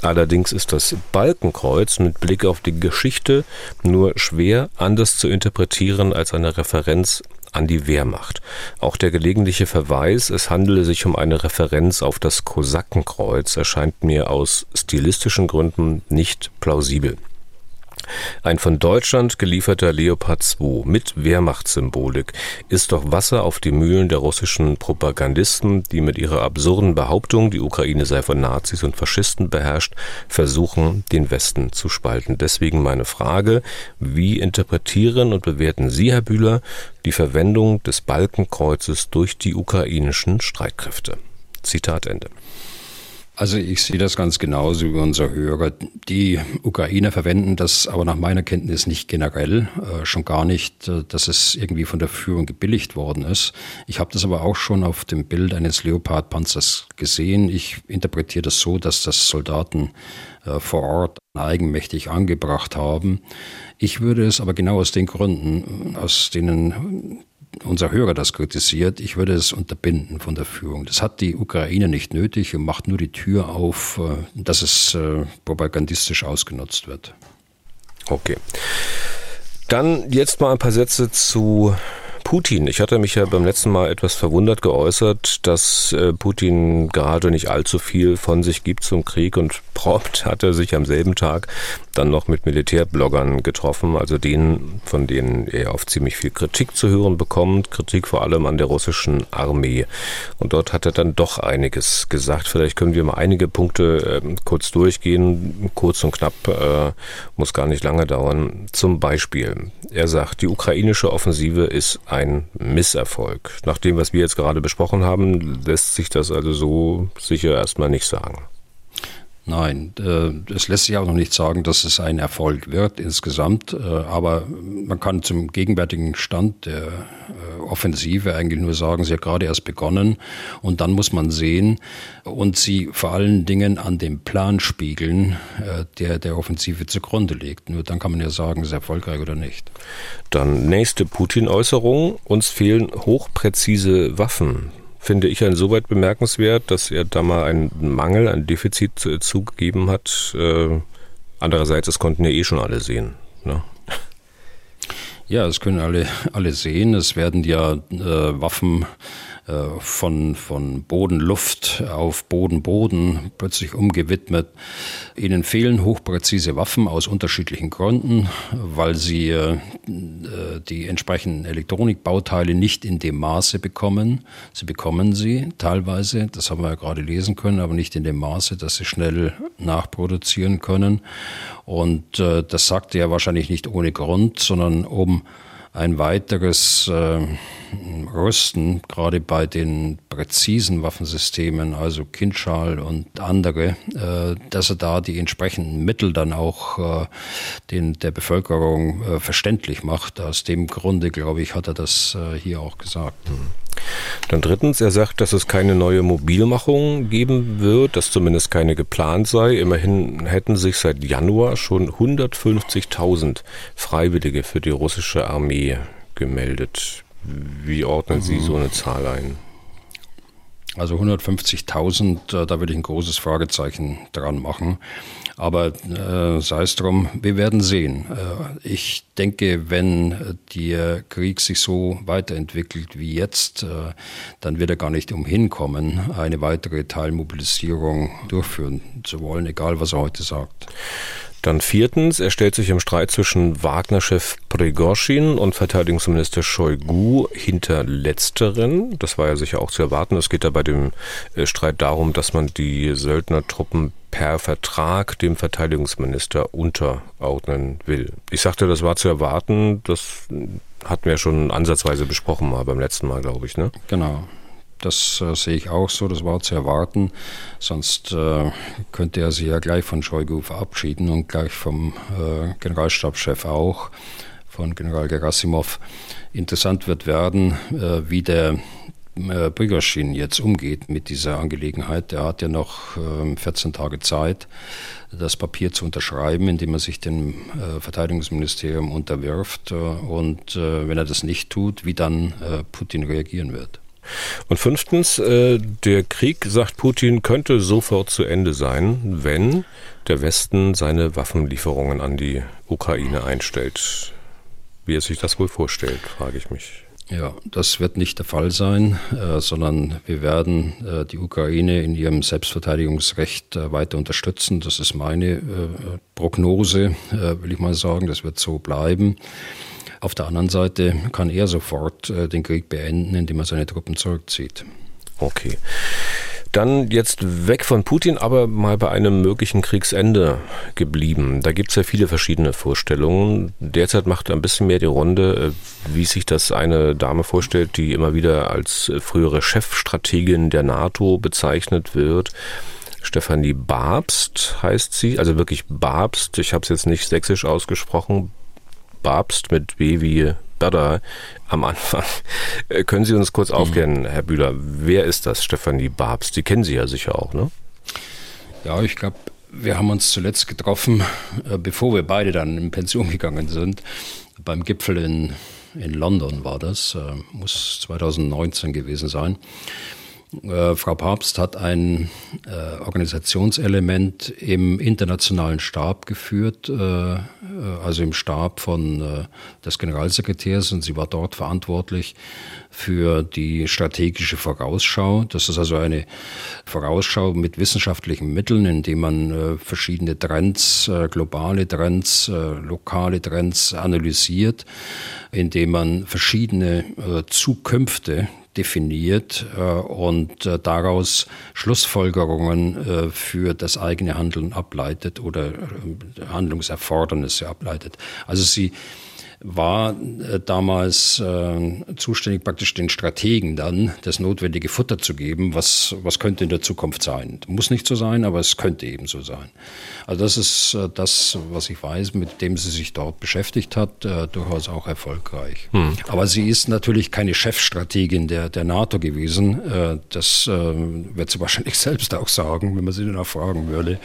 Allerdings ist das Balkenkreuz mit Blick auf auf die Geschichte nur schwer anders zu interpretieren als eine Referenz an die Wehrmacht. Auch der gelegentliche Verweis, es handele sich um eine Referenz auf das Kosakenkreuz, erscheint mir aus stilistischen Gründen nicht plausibel. Ein von Deutschland gelieferter Leopard 2 mit Wehrmachtssymbolik ist doch Wasser auf die Mühlen der russischen Propagandisten, die mit ihrer absurden Behauptung, die Ukraine sei von Nazis und Faschisten beherrscht, versuchen, den Westen zu spalten. Deswegen meine Frage, wie interpretieren und bewerten Sie, Herr Bühler, die Verwendung des Balkenkreuzes durch die ukrainischen Streitkräfte? Zitat Ende. Also ich sehe das ganz genauso wie unser Hörer. Die Ukrainer verwenden das aber nach meiner Kenntnis nicht generell, äh, schon gar nicht, äh, dass es irgendwie von der Führung gebilligt worden ist. Ich habe das aber auch schon auf dem Bild eines Leopard-Panzers gesehen. Ich interpretiere das so, dass das Soldaten äh, vor Ort eigenmächtig angebracht haben. Ich würde es aber genau aus den Gründen, aus denen unser Hörer das kritisiert, ich würde es unterbinden von der Führung. Das hat die Ukraine nicht nötig und macht nur die Tür auf, äh, dass es äh, propagandistisch ausgenutzt wird. Okay. Dann jetzt mal ein paar Sätze zu Putin. Ich hatte mich ja beim letzten Mal etwas verwundert geäußert, dass äh, Putin gerade nicht allzu viel von sich gibt zum Krieg und (laughs) prompt hat er sich am selben Tag dann noch mit Militärbloggern getroffen, also denen, von denen er auf ziemlich viel Kritik zu hören bekommt, Kritik vor allem an der russischen Armee. Und dort hat er dann doch einiges gesagt. Vielleicht können wir mal einige Punkte äh, kurz durchgehen, kurz und knapp, äh, muss gar nicht lange dauern. Zum Beispiel, er sagt, die ukrainische Offensive ist ein Misserfolg. Nach dem, was wir jetzt gerade besprochen haben, lässt sich das also so sicher erstmal nicht sagen. Nein, äh, es lässt sich auch noch nicht sagen, dass es ein Erfolg wird insgesamt, äh, aber man kann zum gegenwärtigen Stand der äh, Offensive eigentlich nur sagen, sie hat gerade erst begonnen und dann muss man sehen und sie vor allen Dingen an dem Plan spiegeln, der der Offensive zugrunde liegt. Nur dann kann man ja sagen, ist erfolgreich oder nicht. Dann nächste Putin-Äußerung, uns fehlen hochpräzise Waffen finde ich insoweit bemerkenswert, dass er da mal einen Mangel, ein Defizit äh, zugegeben hat. Äh, andererseits, das konnten ja eh schon alle sehen. Ne? Ja, das können alle, alle sehen. Es werden ja äh, Waffen von, von Boden, Luft auf Boden, Boden plötzlich umgewidmet. Ihnen fehlen hochpräzise Waffen aus unterschiedlichen Gründen, weil sie äh, die entsprechenden Elektronikbauteile nicht in dem Maße bekommen. Sie bekommen sie teilweise, das haben wir ja gerade lesen können, aber nicht in dem Maße, dass sie schnell nachproduzieren können. Und äh, das sagte er wahrscheinlich nicht ohne Grund, sondern um ein weiteres äh, Rüsten, gerade bei den präzisen Waffensystemen, also Kindschal und andere, äh, dass er da die entsprechenden Mittel dann auch äh, den, der Bevölkerung äh, verständlich macht. Aus dem Grunde, glaube ich, hat er das hier auch gesagt. Mhm. Dann drittens, er sagt, dass es keine neue Mobilmachung geben wird, dass zumindest keine geplant sei. Immerhin hätten sich seit Januar schon 150.000 Freiwillige für die russische Armee gemeldet. Wie ordnen Sie so eine Zahl ein? Also 150.000, äh, da würde ich ein großes Fragezeichen dran machen. Aber äh, sei es drum, wir werden sehen. Äh, ich denke, wenn der Krieg sich so weiterentwickelt wie jetzt, äh, dann wird er gar nicht umhin kommen, eine weitere Teilmobilisierung durchführen zu wollen, egal was er heute sagt. Dann viertens, er stellt sich im Streit zwischen Wagner-Chef Prigorschin und Verteidigungsminister Shoigu hinter letzteren. Das war ja sicher auch zu erwarten. Es geht da bei dem äh, Streit darum, dass man die Söldnertruppen per Vertrag dem Verteidigungsminister unterordnen will. Ich sagte, das war zu erwarten. Das hatten wir schon ansatzweise besprochen mal beim letzten Mal, glaube ich. Ne? Genau. Das äh, sehe ich auch so, das war zu erwarten. Sonst äh, könnte er sich ja gleich von Shoigu verabschieden und gleich vom äh, Generalstabschef auch, von General Gerasimov. Interessant wird werden, äh, wie der äh, Brigoschin jetzt umgeht mit dieser Angelegenheit. Er hat ja noch 14 ähm, Tage Zeit, das Papier zu unterschreiben, indem er sich dem äh, Verteidigungsministerium unterwirft. Äh, und wenn er das nicht tut, wie dann Putin reagieren wird. Und fünftens, äh, der Krieg, sagt Putin, könnte sofort zu Ende sein, wenn der Westen seine Waffenlieferungen an die Ukraine einstellt. Wie er sich das wohl vorstellt, frage ich mich. Ja, das wird nicht der Fall sein, äh, sondern wir werden äh, die Ukraine in ihrem Selbstverteidigungsrecht äh, weiter unterstützen. Das ist meine äh, Prognose, äh, will ich mal sagen. Das wird so bleiben. Auf der anderen Seite kann er sofort äh, den Krieg beenden, indem er seine Truppen zurückzieht. Okay. Dann jetzt weg von Putin, aber mal bei einem möglichen Kriegsende geblieben. Da gibt es ja viele verschiedene Vorstellungen. Derzeit macht ein bisschen mehr die Runde, äh, wie sich das eine Dame vorstellt, die immer wieder als frühere Chefstrategin der NATO bezeichnet wird. Stefanie Babst heißt sie, also wirklich Babst. Ich habe es jetzt nicht sächsisch ausgesprochen. Babst mit B wie Bada am Anfang. Äh, können Sie uns kurz mhm. aufklären, Herr Bühler, wer ist das, Stefanie Babst? Die kennen Sie ja sicher auch, ne? Ja, ich glaube, wir haben uns zuletzt getroffen, äh, bevor wir beide dann in Pension gegangen sind. Beim Gipfel in, in London war das, äh, muss 2019 gewesen sein. Äh, Frau Papst hat ein äh, Organisationselement im internationalen Stab geführt, äh, äh also im Stab von äh, des Generalsekretärs und sie war dort verantwortlich für die strategische Vorausschau. Das ist also eine Vorausschau mit wissenschaftlichen Mitteln, indem man äh, verschiedene Trends, globale Trends, lokale Trends analysiert, indem man verschiedene Zukünfte definiert äh, und äh, daraus Schlussfolgerungen äh, für das eigene Handeln ableitet oder Handlungserfordernisse ableitet. Also sie war äh, damals äh, zuständig, praktisch den Strategen dann das notwendige Futter zu geben, was, was könnte in der Zukunft sein. Muss nicht so sein, aber es könnte eben so sein. Also das ist äh, das, was ich weiß, mit dem sie sich dort beschäftigt hat, äh, durchaus auch erfolgreich. Hm. Aber sie ist natürlich keine Chefstrategin der, der NATO gewesen. Äh, das äh, wird sie (laughs) wahrscheinlich selbst auch sagen, wenn man sie danach fragen würde.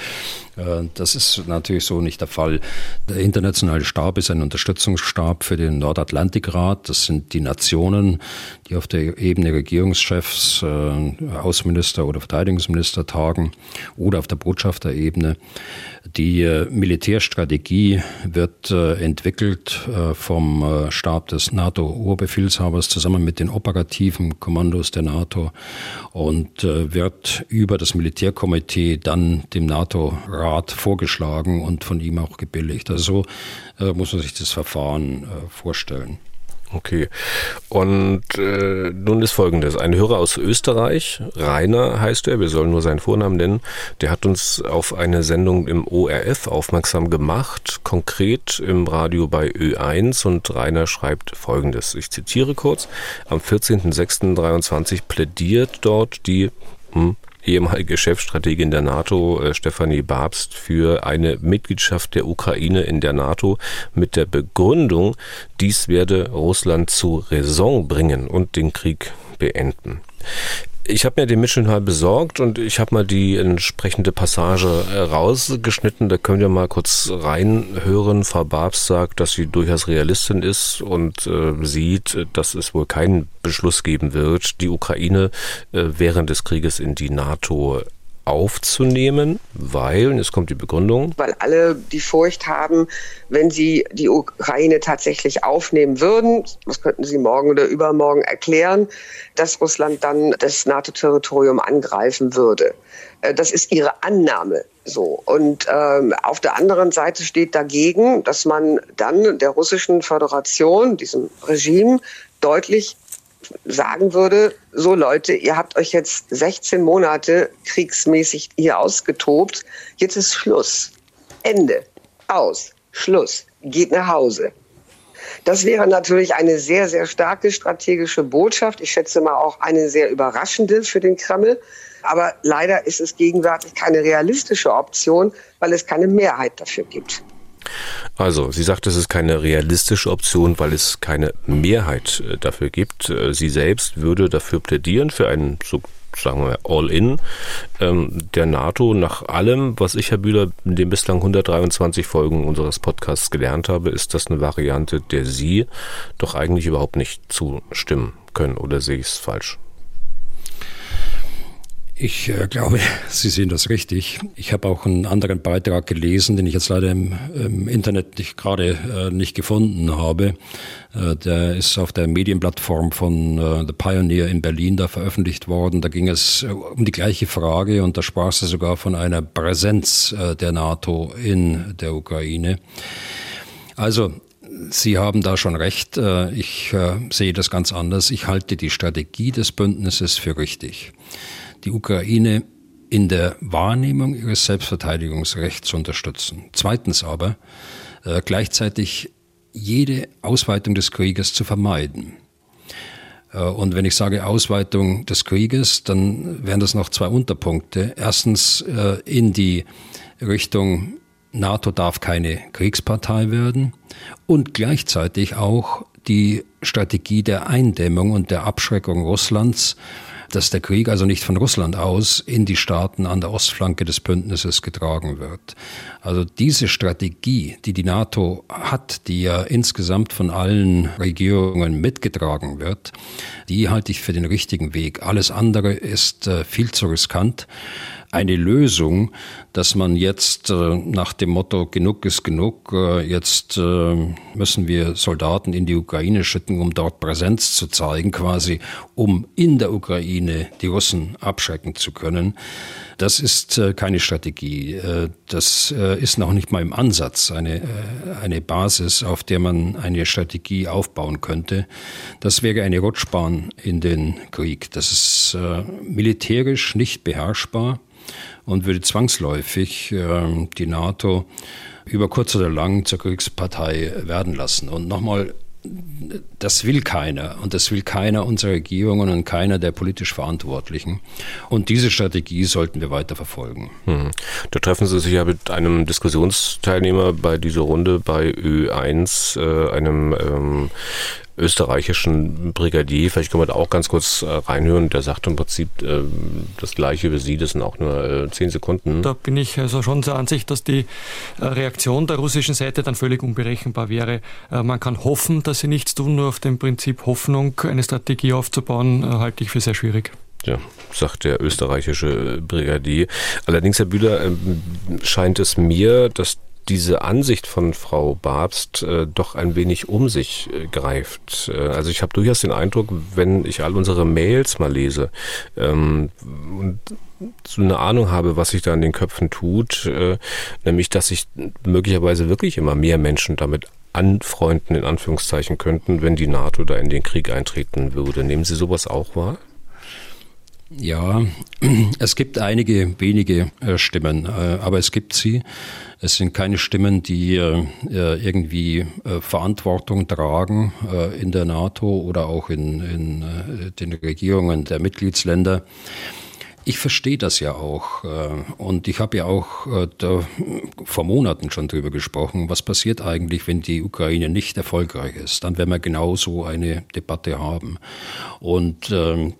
Das ist natürlich so nicht der Fall. Der internationale Stab ist ein Unterstützungsstab Stab für den Nordatlantikrat. Das sind die Nationen, die auf der Ebene Regierungschefs, äh, Außenminister oder Verteidigungsminister tagen oder auf der Botschafterebene. Die äh, Militärstrategie wird äh, entwickelt äh, vom Stab des NATO-Oberbefehlshabers zusammen mit den operativen Kommandos der NATO und wird über das Militärkomitee dann dem NATO-Rat vorgeschlagen und von ihm auch gebilligt. Also so äh, muss man sich das Verfahren vorstellen. Okay. Und äh, nun ist folgendes. Ein Hörer aus Österreich, Rainer heißt er, wir sollen nur seinen Vornamen nennen, der hat uns auf eine Sendung im ORF aufmerksam gemacht, konkret im Radio bei Ö1 und Rainer schreibt folgendes. Ich zitiere kurz. Am 14.06.23 plädiert dort die hm, ehemalige Chefstrategin der NATO, äh, Stefanie Babst, für eine Mitgliedschaft der Ukraine in der NATO mit der Begründung, dies werde Russland zu Raison bringen und den Krieg beenden. Ich habe mir den Mitschnitt besorgt und ich habe mal die entsprechende Passage äh, rausgeschnitten. Da können wir mal kurz reinhören. Frau Babs sagt, dass sie durchaus Realistin ist und äh, sieht, dass es wohl keinen Beschluss geben wird, die Ukraine äh, während des Krieges in die NATO aufzunehmen, weil, und jetzt kommt die Begründung. Weil alle die Furcht haben, wenn sie die Ukraine tatsächlich aufnehmen würden, das könnten sie morgen oder übermorgen erklären, dass Russland dann das NATO-Territorium angreifen würde. Äh, das ist ihre Annahme so. Und ähm, auf der anderen Seite steht dagegen, dass man dann der russischen Föderation, diesem Regime, deutlich sagen würde, so Leute, ihr habt euch jetzt 16 Monate kriegsmäßig hier ausgetobt, jetzt ist Schluss. Ende. Aus. Schluss. Geht nach Hause. Das wäre natürlich eine sehr, sehr starke strategische Botschaft. Ich schätze mal auch eine sehr überraschende für den Kreml. Aber leider ist es gegenwärtig keine realistische Option, weil es keine Mehrheit dafür gibt. Also, sie sagt, es ist keine realistische Option, weil es keine Mehrheit äh, dafür gibt. Äh, sie selbst würde dafür plädieren, für einen so sagen wir All-In ähm, der NATO. Nach allem, was ich, Herr Bühler, in den bislang 123 Folgen unseres Podcasts gelernt habe, ist das eine Variante, der Sie doch eigentlich überhaupt nicht zustimmen können. Oder sehe ich es falsch? Ich äh, glaube, Sie sehen das richtig. Ich habe auch einen anderen Beitrag gelesen, den ich jetzt leider im, im Internet nicht, gerade äh, nicht gefunden habe. Äh, der ist auf der Medienplattform von äh, The Pioneer in Berlin da veröffentlicht worden. Da ging es äh, um die gleiche Frage und da sprach sie sogar von einer Präsenz der NATO in der Ukraine. Also Sie haben da schon recht. Ich sehe das ganz anders. Ich halte die Strategie des Bündnisses für richtig die Ukraine in der Wahrnehmung ihres Selbstverteidigungsrechts zu unterstützen. Zweitens aber äh, gleichzeitig jede Ausweitung des Krieges zu vermeiden. Äh, und wenn ich sage Ausweitung des Krieges, dann wären das noch zwei Unterpunkte. Erstens äh, in die Richtung NATO darf keine Kriegspartei werden und gleichzeitig auch die Strategie der Eindämmung und der Abschreckung Russlands dass der Krieg also nicht von Russland aus in die Staaten an der Ostflanke des Bündnisses getragen wird. Also diese Strategie, die die NATO hat, die ja insgesamt von allen Regierungen mitgetragen wird, die halte ich für den richtigen Weg. Alles andere ist äh, viel zu riskant eine Lösung, dass man jetzt äh, nach dem Motto genug ist genug, äh, jetzt müssen wir Soldaten in die Ukraine schicken, um dort Präsenz zu zeigen, quasi um in der Ukraine die Russen abschrecken zu können. Das ist äh, keine Strategie. Äh, das äh, ist noch nicht mal im Ansatz eine, eine Basis, auf der man eine Strategie aufbauen könnte. Das wäre eine Rutschbahn in den Krieg. Das ist militärisch nicht beherrschbar und würde zwangsläufig die NATO über kurz oder lang zur Kriegspartei werden lassen. Und nochmal, das will keiner und das will keiner unserer Regierungen und keiner der politisch Verantwortlichen. Und diese Strategie sollten wir weiter verfolgen. Hm. Da treffen Sie sich ja mit einem Diskussionsteilnehmer bei dieser Runde bei Ö1, äh, einem ähm, österreichischen Brigadier, vielleicht können wir da auch ganz kurz äh, reinhören, der sagt im Prinzip äh, das Gleiche wie Sie, das sind auch nur äh, zehn Sekunden. Da bin ich also schon der Ansicht, dass die äh, Reaktion der russischen Seite dann völlig unberechenbar wäre. Äh, man kann hoffen, dass sie nichts tun, nur auf dem Prinzip Hoffnung eine Strategie aufzubauen, halte ich für sehr schwierig. Ja, sagt der österreichische Brigadier. Allerdings, Herr Bühler, ähm, scheint es mir, dass diese Ansicht von Frau Babst äh, doch ein wenig um sich äh, greift. Äh, also ich habe durchaus den Eindruck, wenn ich all unsere Mails mal lese ähm, und so eine Ahnung habe, was sich da in den Köpfen tut, äh, nämlich dass sich möglicherweise wirklich immer mehr Menschen damit anfreunden, in Anführungszeichen könnten, wenn die NATO da in den Krieg eintreten würde. Nehmen Sie sowas auch wahr? Ja, (clears throat) es gibt einige wenige äh, Stimmen, äh, aber es gibt sie. Es sind keine Stimmen, die äh, irgendwie Verantwortung tragen in der NATO oder auch in, in den Regierungen der Mitgliedsländer. Ich verstehe das ja auch. Und ich habe ja auch da vor Monaten schon drüber gesprochen. Was passiert eigentlich, wenn die Ukraine nicht erfolgreich ist? Dann werden wir genau so eine Debatte haben. Und ähm,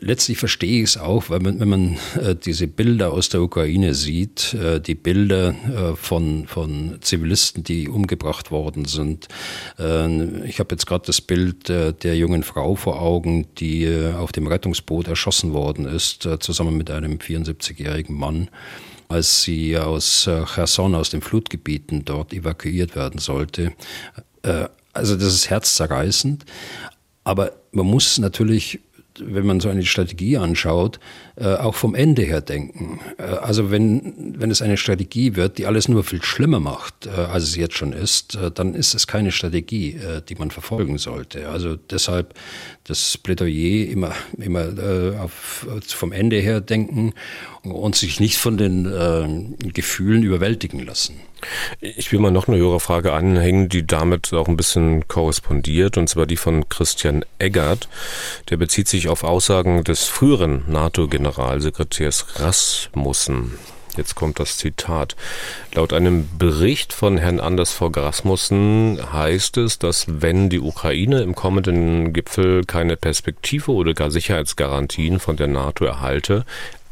letztlich verstehe ich es auch, weil man, wenn man äh, diese Bilder aus der Ukraine sieht, äh, die Bilder äh, von, von Zivilisten, die umgebracht worden sind. Äh, ich habe jetzt gerade das Bild äh, der jungen Frau vor Augen, die äh, auf dem Rettungsboot erschossen worden ist, zusammen mit einem 74-jährigen Mann als sie aus Cherson, aus den Flutgebieten dort evakuiert werden sollte. Also das ist herzzerreißend. Aber man muss natürlich wenn man so eine Strategie anschaut, äh, auch vom Ende her denken. Äh, also wenn, wenn es eine Strategie wird, die alles nur viel schlimmer macht, äh, als es jetzt schon ist, äh, dann ist es keine Strategie, äh, die man verfolgen sollte. Also deshalb das Plädoyer immer, immer auf, vom Ende her denken und sich nicht von den Gefühlen überwältigen lassen. Ich will mal noch eine höhere Frage anhängen, die damit auch ein bisschen korrespondiert, und zwar die von Christian Eggert. Der bezieht sich auf Aussagen des früheren NATO-Generalsekretärs Rasmussen. Jetzt kommt das Zitat. Laut einem Bericht von Herrn Anders V. Rasmussen heißt es, dass wenn die Ukraine im kommenden Gipfel keine Perspektive oder gar Sicherheitsgarantien von der NATO erhalte,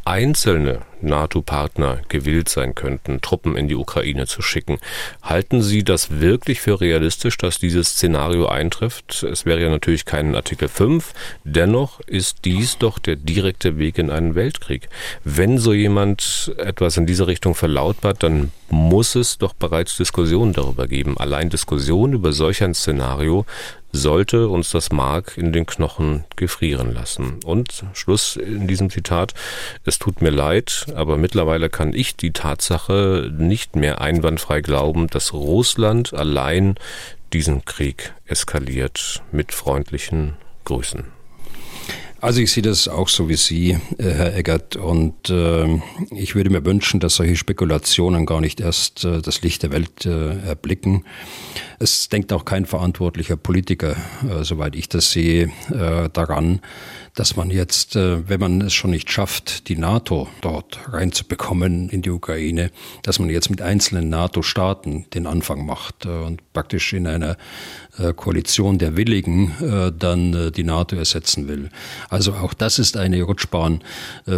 einzelne NATO-Partner gewillt sein könnten, Truppen in die Ukraine zu schicken. Halten Sie das wirklich für realistisch, dass dieses Szenario eintrifft? Es wäre ja natürlich kein Artikel 5. Dennoch ist dies doch der direkte Weg in einen Weltkrieg. Wenn so jemand etwas in diese Richtung verlautbart, dann muss es doch bereits Diskussionen darüber geben. Allein Diskussionen über solch ein Szenario sollte uns das Mark in den Knochen gefrieren lassen. Und Schluss in diesem Zitat, es tut mir leid, aber mittlerweile kann ich die Tatsache nicht mehr einwandfrei glauben, dass Russland allein diesen Krieg eskaliert. Mit freundlichen Grüßen. Also ich sehe das auch so wie Sie, äh, Herr Eggert, und äh, ich würde mir wünschen, dass solche Spekulationen gar nicht erst äh, das Licht der Welt äh, erblicken. Es denkt auch kein verantwortlicher Politiker, äh, soweit ich das sehe, äh, daran, dass man jetzt, äh, wenn man es schon nicht schafft, die NATO dort reinzubekommen in die Ukraine, dass man jetzt mit einzelnen NATO-Staaten den Anfang macht äh, und praktisch in einer äh, Koalition der Willigen dann die NATO ersetzen will. Also auch das ist eine Rutschbahn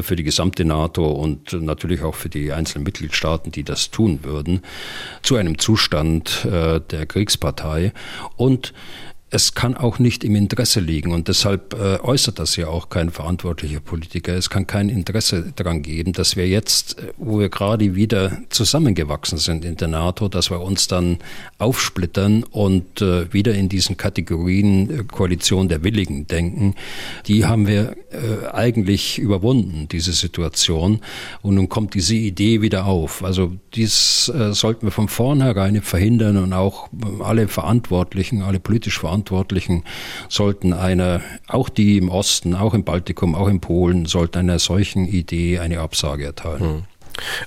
für die gesamte NATO und natürlich auch für die einzelnen Mitgliedstaaten, die das tun würden, zu einem Zustand der Kriegspartei und es kann auch nicht im Interesse liegen und deshalb äh, äußert das ja auch kein verantwortlicher Politiker. Es kann kein Interesse daran geben, dass wir jetzt, äh, wo wir gerade wieder zusammengewachsen sind in der NATO, dass wir uns dann aufsplittern und äh, wieder in diesen Kategorien Koalition der Willigen denken. Die haben wir eigentlich überwunden, diese Situation. Und nun kommt diese Idee wieder auf. Also dies sollten wir von vornherein verhindern und auch alle Verantwortlichen, alle politisch Verantwortlichen Verantwortlichen sollten einer, auch die im Osten, auch im Baltikum, auch in Polen, sollten einer solchen Idee eine Absage erteilen. Hm.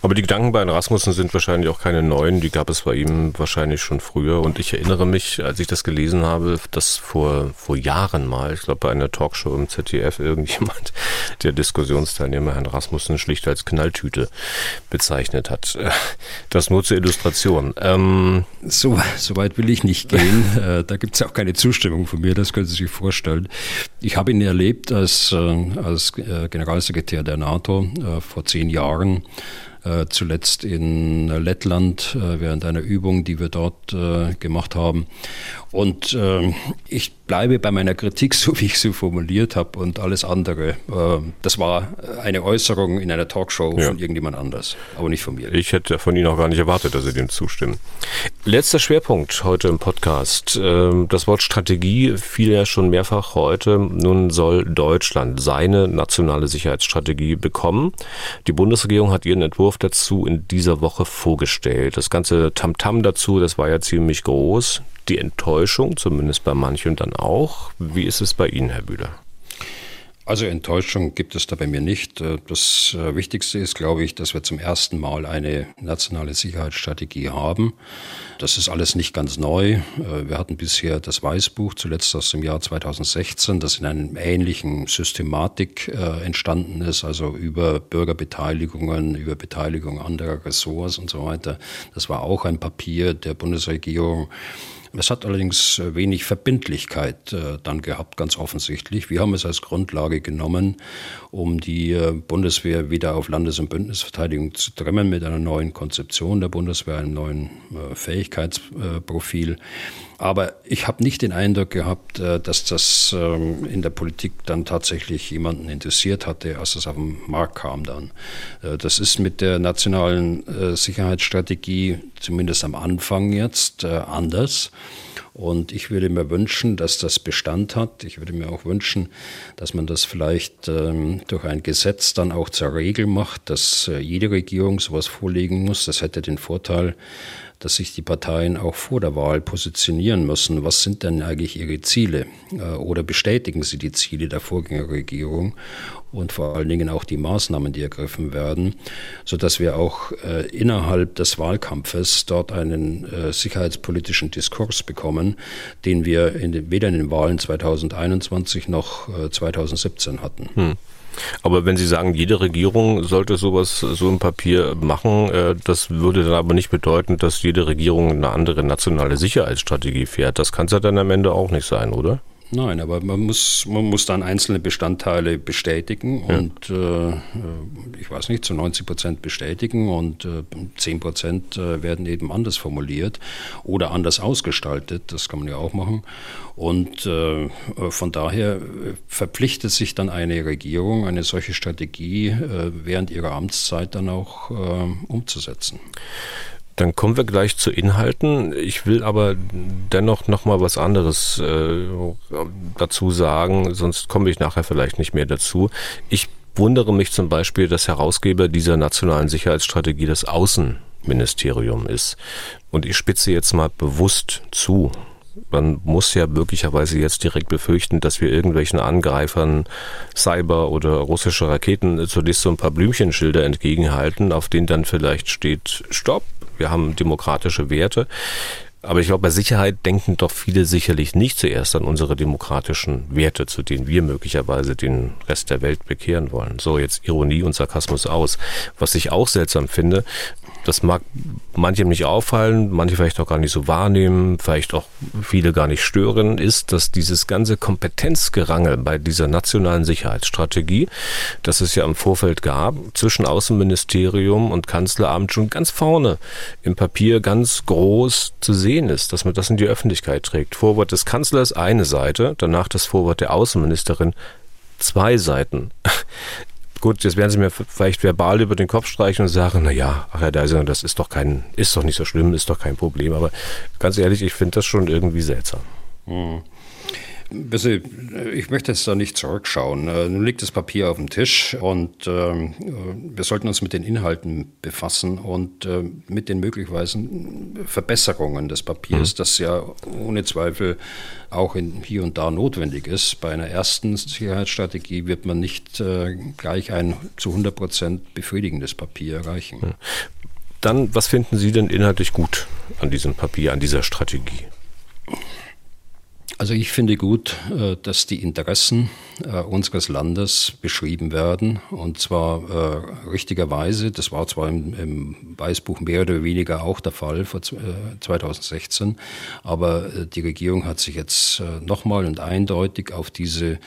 Aber die Gedanken bei Rasmussen sind wahrscheinlich auch keine neuen. Die gab es bei ihm wahrscheinlich schon früher. Und ich erinnere mich, als ich das gelesen habe, dass vor, vor Jahren mal, ich glaube bei einer Talkshow im ZDF, irgendjemand, (laughs) der Diskussionsteilnehmer Herrn Rasmussen schlicht als Knalltüte bezeichnet hat. (laughs) Das nur zur Illustration. Ähm so, so weit will ich nicht gehen. (laughs) Äh, da gibt es auch keine Zustimmung von mir, das können Sie sich vorstellen. Ich habe ihn erlebt als, äh, als äh, Generalsekretär der NATO vor zehn Jahren äh, zuletzt in Lettland äh, während einer Übung, die wir dort äh, gemacht haben. Und äh, ich bleibe bei meiner Kritik, (laughs) so wie ich sie formuliert habe und alles andere. Äh, das war eine Äußerung in einer Talkshow ja. von irgendjemand anders, aber nicht von mir. Ich hätte von Ihnen auch gar nicht erwartet, dass Sie dem zustimmen. Letzter Schwerpunkt heute im Podcast. Ähm, das Wort Strategie fiel ja schon mehrfach heute. Nun soll Deutschland seine nationale Sicherheitsstrategie bekommen. Die Bundesregierung hat ihren Entwurf dazu in dieser Woche vorgestellt. Das ganze Tamtam -Tam dazu, das war ja ziemlich groß die Enttäuschung, zumindest bei manchen dann auch. Wie ist es bei Ihnen, Herr Bühler? Also Enttäuschung gibt es da bei mir nicht. Das äh, Wichtigste ist, glaube ich, dass wir zum ersten Mal eine nationale Sicherheitsstrategie haben. Das ist alles nicht ganz neu. Äh, wir hatten bisher das Weißbuch, zuletzt aus dem Jahr 2016, das in einer ähnlichen Systematik äh, entstanden ist, also über Bürgerbeteiligungen, über Beteiligung anderer Ressorts und so weiter. Das war auch ein Papier der Bundesregierung es hat allerdings äh, wenig Verbindlichkeit äh, dann gehabt, ganz offensichtlich. Wir haben es als Grundlage genommen, um die äh, Bundeswehr wieder auf Landes- und Bündnisverteidigung zu trimmen mit einer neuen Konzeption der Bundeswehr, einem neuen äh, Fähigkeitsprofil. Aber ich habe nicht den Eindruck gehabt, äh, dass das ähm, in der Politik dann tatsächlich jemanden interessiert hatte, als es auf den Markt kam dann. Äh, das ist mit der nationalen äh, Sicherheitsstrategie zumindest am Anfang jetzt anders. Und ich würde mir wünschen, dass das Bestand hat. Ich würde mir auch wünschen, dass man das vielleicht ähm, durch ein Gesetz dann auch zur Regel macht, dass jede Regierung sowas vorlegen muss. Das hätte den Vorteil, dass sich die Parteien auch vor der Wahl positionieren müssen. Was sind denn eigentlich ihre Ziele? Äh, oder bestätigen sie die Ziele der Vorgängerregierung und vor allen Dingen auch die Maßnahmen, die ergriffen werden, so dass wir auch äh, innerhalb des Wahlkampfes dort einen äh, sicherheitspolitischen Diskurs bekommen, den wir in den, weder in den Wahlen 2021 noch 2017 hatten. Hm. Aber wenn Sie sagen, jede Regierung sollte sowas, so ein Papier machen, äh, das würde dann aber nicht bedeuten, dass jede Regierung eine andere nationale Sicherheitsstrategie fährt. Das kann es ja dann am Ende auch nicht sein, oder? Nein, aber man muss, man muss dann einzelne Bestandteile bestätigen ja. und äh, ich weiß nicht, zu 90 Prozent bestätigen und äh, 10 Prozent äh, werden eben anders formuliert oder anders ausgestaltet. Das kann man ja auch machen. Und äh, von daher verpflichtet sich dann eine Regierung, eine solche Strategie äh, während ihrer Amtszeit dann auch äh, umzusetzen. Dann kommen wir gleich zu Inhalten. Ich will aber dennoch noch mal was anderes äh, dazu sagen, sonst komme ich nachher vielleicht nicht mehr dazu. Ich wundere mich zum Beispiel, dass Herausgeber dieser nationalen Sicherheitsstrategie das Außenministerium ist. Und ich spitze jetzt mal bewusst zu. Man muss ja möglicherweise jetzt direkt befürchten, dass wir irgendwelchen Angreifern Cyber oder russische Raketen zunächst so ein paar Blümchenschilder entgegenhalten, auf denen dann vielleicht steht Stopp, wir haben demokratische Werte. Aber ich glaube, bei Sicherheit denken doch viele sicherlich nicht zuerst an unsere demokratischen Werte, zu denen wir möglicherweise den Rest der Welt bekehren wollen. So, jetzt Ironie und Sarkasmus aus. Was ich auch seltsam finde, das mag manchem nicht auffallen, manche vielleicht auch gar nicht so wahrnehmen, vielleicht auch viele gar nicht stören, ist, dass dieses ganze Kompetenzgerangel bei dieser nationalen Sicherheitsstrategie, das es ja im Vorfeld gab, zwischen Außenministerium und Kanzleramt schon ganz vorne im Papier ganz groß zu sehen ist, dass man das in die Öffentlichkeit trägt. Vorwort des Kanzlers eine Seite, danach das Vorwort der Außenministerin zwei Seiten. Gut, jetzt werden Sie mir vielleicht verbal über den Kopf streichen und sagen, na ja, ach Herr Deiser, das ist doch kein, ist doch nicht so schlimm, ist doch kein Problem. Aber ganz ehrlich, ich finde das schon irgendwie seltsam. Hm. ich möchte jetzt da nicht zurückschauen. Äh, nun liegt das Papier auf dem Tisch und äh, wir sollten uns mit den Inhalten befassen und äh, mit den möglicherweise Verbesserungen des Papiers, mhm. das ja ohne Zweifel auch in, hier und da notwendig ist. Bei einer ersten Sicherheitsstrategie wird man nicht äh, gleich ein zu 100 Prozent befriedigendes Papier erreichen. Dann, was finden Sie denn inhaltlich gut an diesem Papier, an dieser Strategie? Also ich finde gut, äh, dass die Interessen äh, unseres Landes beschrieben werden und zwar äh, richtigerweise. Das war zwar im, Weißbuch mehr oder weniger auch der Fall vor 2016, aber die Regierung hat sich jetzt nochmal und eindeutig auf diese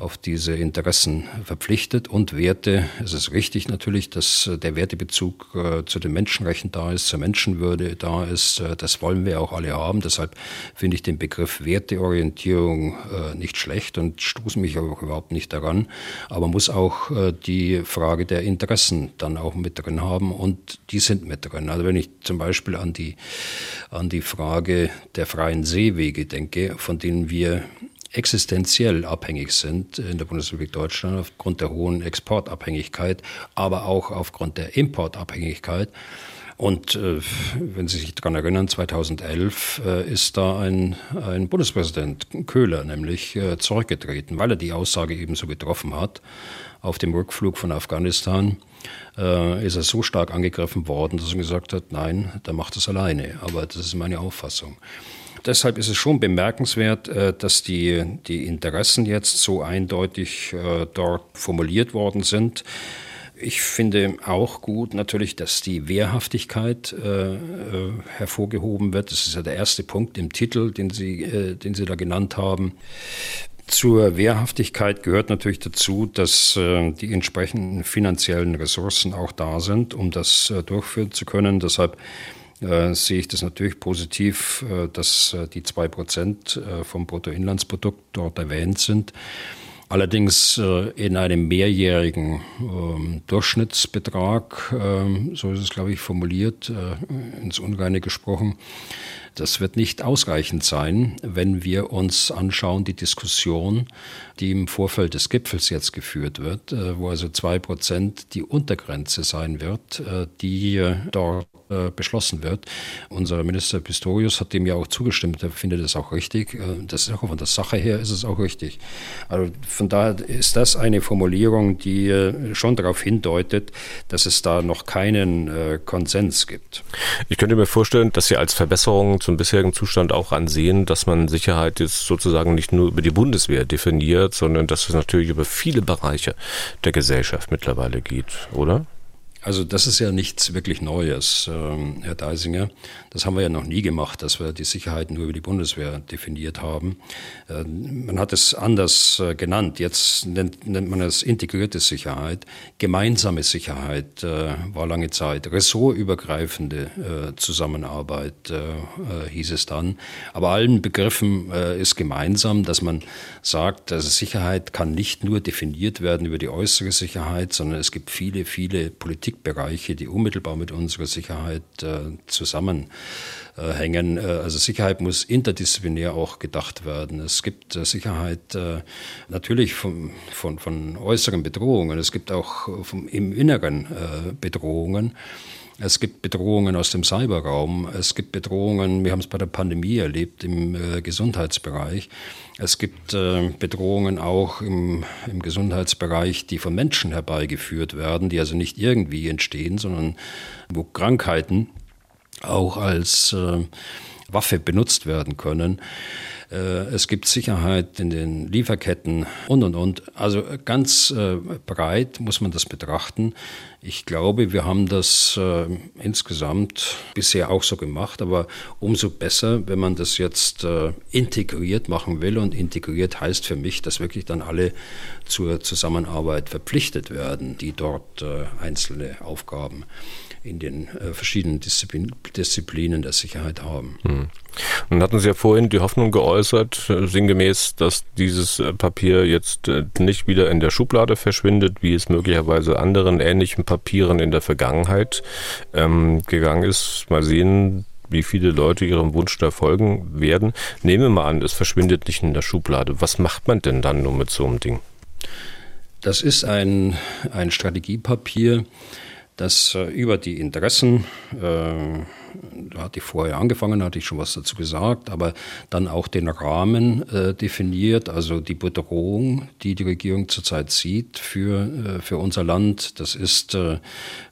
auf diese Interessen verpflichtet und Werte. Es ist richtig natürlich, dass äh, der Wertebezug äh, zu den Menschenrechten da ist, zur Menschenwürde da ist. Äh, das wollen wir auch alle haben. Deshalb finde ich den Begriff Werteorientierung nicht schlecht und stoße mich auch überhaupt nicht daran. Aber man muss auch die Frage der Interessen dann auch mit drin haben und die sind mit drin. Also wenn ich zum Beispiel an die, an die Frage der freien Seewege denke, von denen wir existenziell abhängig sind in der Bundesrepublik Deutschland aufgrund der hohen Exportabhängigkeit, aber auch aufgrund der Importabhängigkeit. Und äh, wenn Sie sich daran erinnern, 2011 äh, ist da ein, ein Bundespräsident Köhler nämlich äh, zurückgetreten, weil er die Aussage ebenso getroffen hat. Auf dem Rückflug von Afghanistan äh, ist er so stark angegriffen worden, dass er gesagt hat, nein, der macht das alleine. Aber das ist meine Auffassung. Deshalb ist es schon bemerkenswert, äh, dass die, die Interessen jetzt so eindeutig äh, dort formuliert worden sind. Ich finde auch gut natürlich, dass die Wehrhaftigkeit äh, äh, hervorgehoben wird. Das ist ja der erste Punkt im Titel, den Sie, äh, den Sie da genannt haben. Zur Wehrhaftigkeit gehört natürlich dazu, dass äh, die entsprechenden finanziellen Ressourcen auch da sind, um das durchführen zu können. Deshalb äh, sehe ich das natürlich positiv, äh, dass äh, die zwei Prozent äh, vom Bruttoinlandsprodukt dort erwähnt sind. Allerdings äh, in einem mehrjährigen ähm, Durchschnittsbetrag, ähm, so ist es, glaube ich, formuliert, ins Unreine gesprochen. Das wird nicht ausreichend sein, wenn wir uns anschauen, die Diskussion, die im Vorfeld des Gipfels jetzt geführt wird, wo also zwei Prozent die Untergrenze sein wird, die dort äh, beschlossen wird. Unser Minister Pistorius hat dem ja auch zugestimmt. Er findet das auch richtig. Äh, das ist auch von der Sache her ist es auch richtig. Also von daher ist das eine Formulierung, die äh, schon darauf hindeutet, dass es da noch keinen Konsens gibt. Ich könnte mir vorstellen, dass Sie als Verbesserung zum bisherigen Zustand auch ansehen, dass man Sicherheit jetzt sozusagen nicht nur über die Bundeswehr definiert, sondern dass es natürlich über viele Bereiche der Gesellschaft mittlerweile geht, oder? Also das ist ja nichts wirklich Neues, ähm, Herr Deisinger. Das haben wir ja noch nie gemacht, dass wir die Sicherheit nur über die Bundeswehr definiert haben. Äh, man hat es anders äh, genannt. Jetzt nennt, nennt man es integrierte Sicherheit. Gemeinsame Sicherheit äh, war lange Zeit. Ressortübergreifende Zusammenarbeit hieß es dann. Aber allen Begriffen ist gemeinsam, dass man sagt, dass Sicherheit kann nicht nur definiert werden über die äußere Sicherheit, sondern es gibt viele, viele Politik Politikbereiche, die unmittelbar mit unserer Sicherheit äh, zusammenhängen. Äh, also Sicherheit muss interdisziplinär auch gedacht werden. Es gibt äh, Sicherheit äh, natürlich von, von, von äußeren Bedrohungen, es gibt auch vom, im Inneren äh, Bedrohungen. Es gibt Bedrohungen aus dem Cyberraum. Es gibt Bedrohungen, wir haben es bei der Pandemie erlebt, im äh, Gesundheitsbereich. Es gibt äh, Bedrohungen auch im, im, Gesundheitsbereich, die von Menschen herbeigeführt werden, die also nicht irgendwie entstehen, sondern wo Krankheiten auch als äh, Waffe benutzt werden können. Äh, es gibt Sicherheit in den Lieferketten und, und, und. Also ganz äh, breit muss man das betrachten. Ich glaube, wir haben das äh, insgesamt bisher auch so gemacht, aber umso besser, wenn man das jetzt integriert machen will. Und integriert heißt für mich, dass wirklich dann alle zur Zusammenarbeit verpflichtet werden, die dort einzelne Aufgaben in den äh, verschiedenen Disziplin Disziplinen der Sicherheit haben. Hm. Nun hatten Sie ja vorhin die Hoffnung geäußert, äh, sinngemäß, dass dieses äh, Papier jetzt äh, nicht wieder in der Schublade verschwindet, wie es möglicherweise anderen ähnlichen Papieren in der Vergangenheit ähm, gegangen ist. Mal sehen, wie viele Leute ihrem Wunsch da folgen werden. Nehmen wir mal an, es verschwindet nicht in der Schublade. Was macht man denn dann nur mit so einem Ding? Das ist ein, ein Strategiepapier, das äh, über die Interessen äh, da hatte ich vorher angefangen, hatte ich schon was dazu gesagt, aber dann auch den Rahmen äh, definiert, also die Bedrohung, die die Regierung zurzeit sieht für, äh, für unser Land. Das ist äh,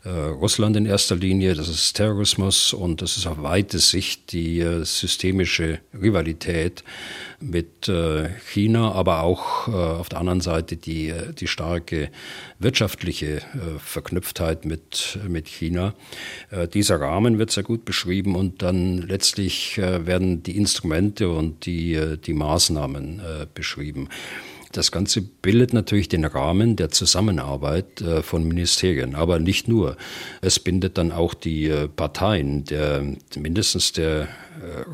äh Russland in erster Linie, das ist Terrorismus und das ist auf weite Sicht die äh, systemische Rivalität mit äh, China, aber auch auf der anderen Seite die, die starke wirtschaftliche Verknüpftheit mit, mit China. dieser Rahmen wird sehr gut beschrieben und dann letztlich äh, werden die Instrumente und die, äh, die Maßnahmen äh, beschrieben. Das Ganze bildet natürlich den Rahmen der Zusammenarbeit von Ministerien, aber nicht nur. Es bindet dann auch die Parteien, der, mindestens der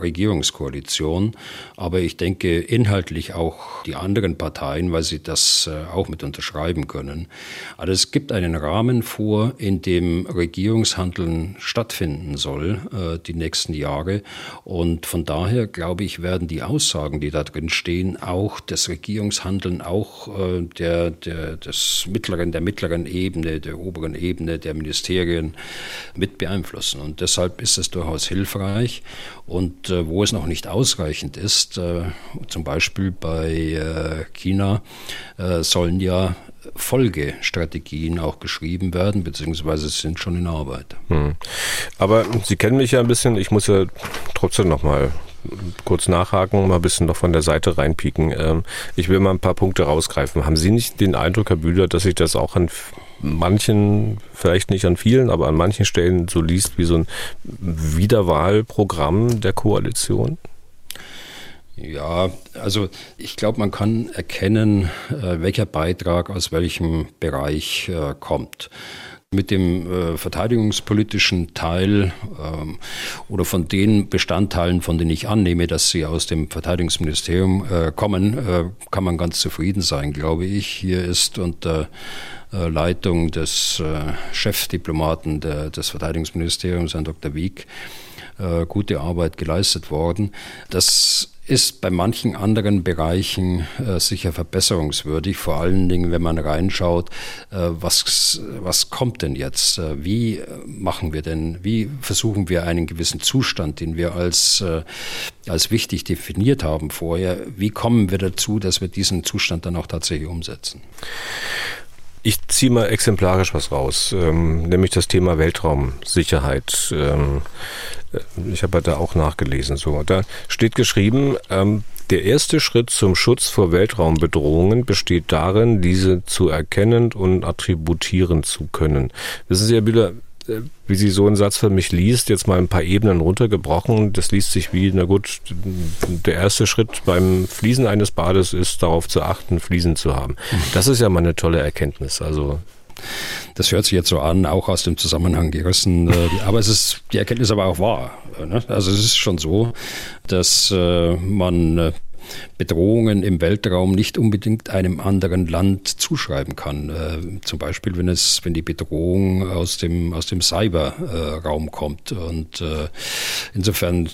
Regierungskoalition. Aber ich denke inhaltlich auch die anderen Parteien, weil sie das äh, auch mit unterschreiben können. Also es gibt einen Rahmen vor, in dem Regierungshandeln stattfinden soll, äh, die nächsten Jahre. Und von daher, glaube ich, werden die Aussagen, die da drin stehen, auch das Regierungshandeln, auch der, der, des mittleren, der mittleren Ebene, der oberen Ebene der Ministerien mit beeinflussen. Und deshalb ist es durchaus hilfreich. Äh, wo es noch nicht ausreichend ist, äh, zum Beispiel bei äh, China, äh, sollen ja Folgestrategien auch geschrieben werden, beziehungsweise sind schon in Arbeit. Hm. Aber Sie kennen mich ja ein bisschen, ich muss ja trotzdem nochmal kurz nachhaken, mal ein bisschen noch von der Seite reinpieken. Ähm, ich will mal ein paar Punkte rausgreifen. Haben Sie nicht den Eindruck, Herr Bühler, dass sich das auch an manchen, vielleicht nicht an vielen, aber an manchen Stellen so liest wie so ein Wiederwahlprogramm der Koalition? Ja, also ich glaube, man kann erkennen, äh, welcher Beitrag aus welchem Bereich äh, kommt mit dem äh, verteidigungspolitischen Teil ähm, oder von den Bestandteilen, von denen ich annehme, dass sie aus dem Verteidigungsministerium äh, kommen, äh, kann man ganz zufrieden sein, glaube ich. Hier ist unter äh, Leitung des äh, Chefdiplomaten der, des Verteidigungsministeriums, Herrn Dr. Wieck, äh, gute Arbeit geleistet worden. Das ist bei manchen anderen Bereichen äh, sicher verbesserungswürdig, vor allen Dingen, wenn man reinschaut, äh, was, was kommt denn jetzt? Äh, wie machen wir denn, wie versuchen wir einen gewissen Zustand, den wir als, äh, als wichtig definiert haben vorher, wie kommen wir dazu, dass wir diesen Zustand dann auch tatsächlich umsetzen? Ich ziehe mal exemplarisch was raus, ähm, nämlich das Thema Weltraumsicherheit. Ähm, äh, ich habe da auch nachgelesen. So, da steht geschrieben, ähm, der erste Schritt zum Schutz vor Weltraumbedrohungen besteht darin, diese zu erkennen und attributieren zu können. Wissen Sie, Herr Bühler, wie sie so einen Satz für mich liest, jetzt mal ein paar Ebenen runtergebrochen. Das liest sich wie, na gut, der erste Schritt beim Fließen eines Bades ist, darauf zu achten, Fliesen zu haben. Das ist ja mal eine tolle Erkenntnis. Also das hört sich jetzt so an, auch aus dem Zusammenhang gerissen. Äh, aber es ist die Erkenntnis aber auch wahr. Ne? Also es ist schon so, dass äh, man Bedrohungen im Weltraum nicht unbedingt einem anderen Land zuschreiben kann. Äh, zum Beispiel, wenn es, wenn die Bedrohung aus dem, aus dem Cyberraum kommt. Und äh, insofern äh,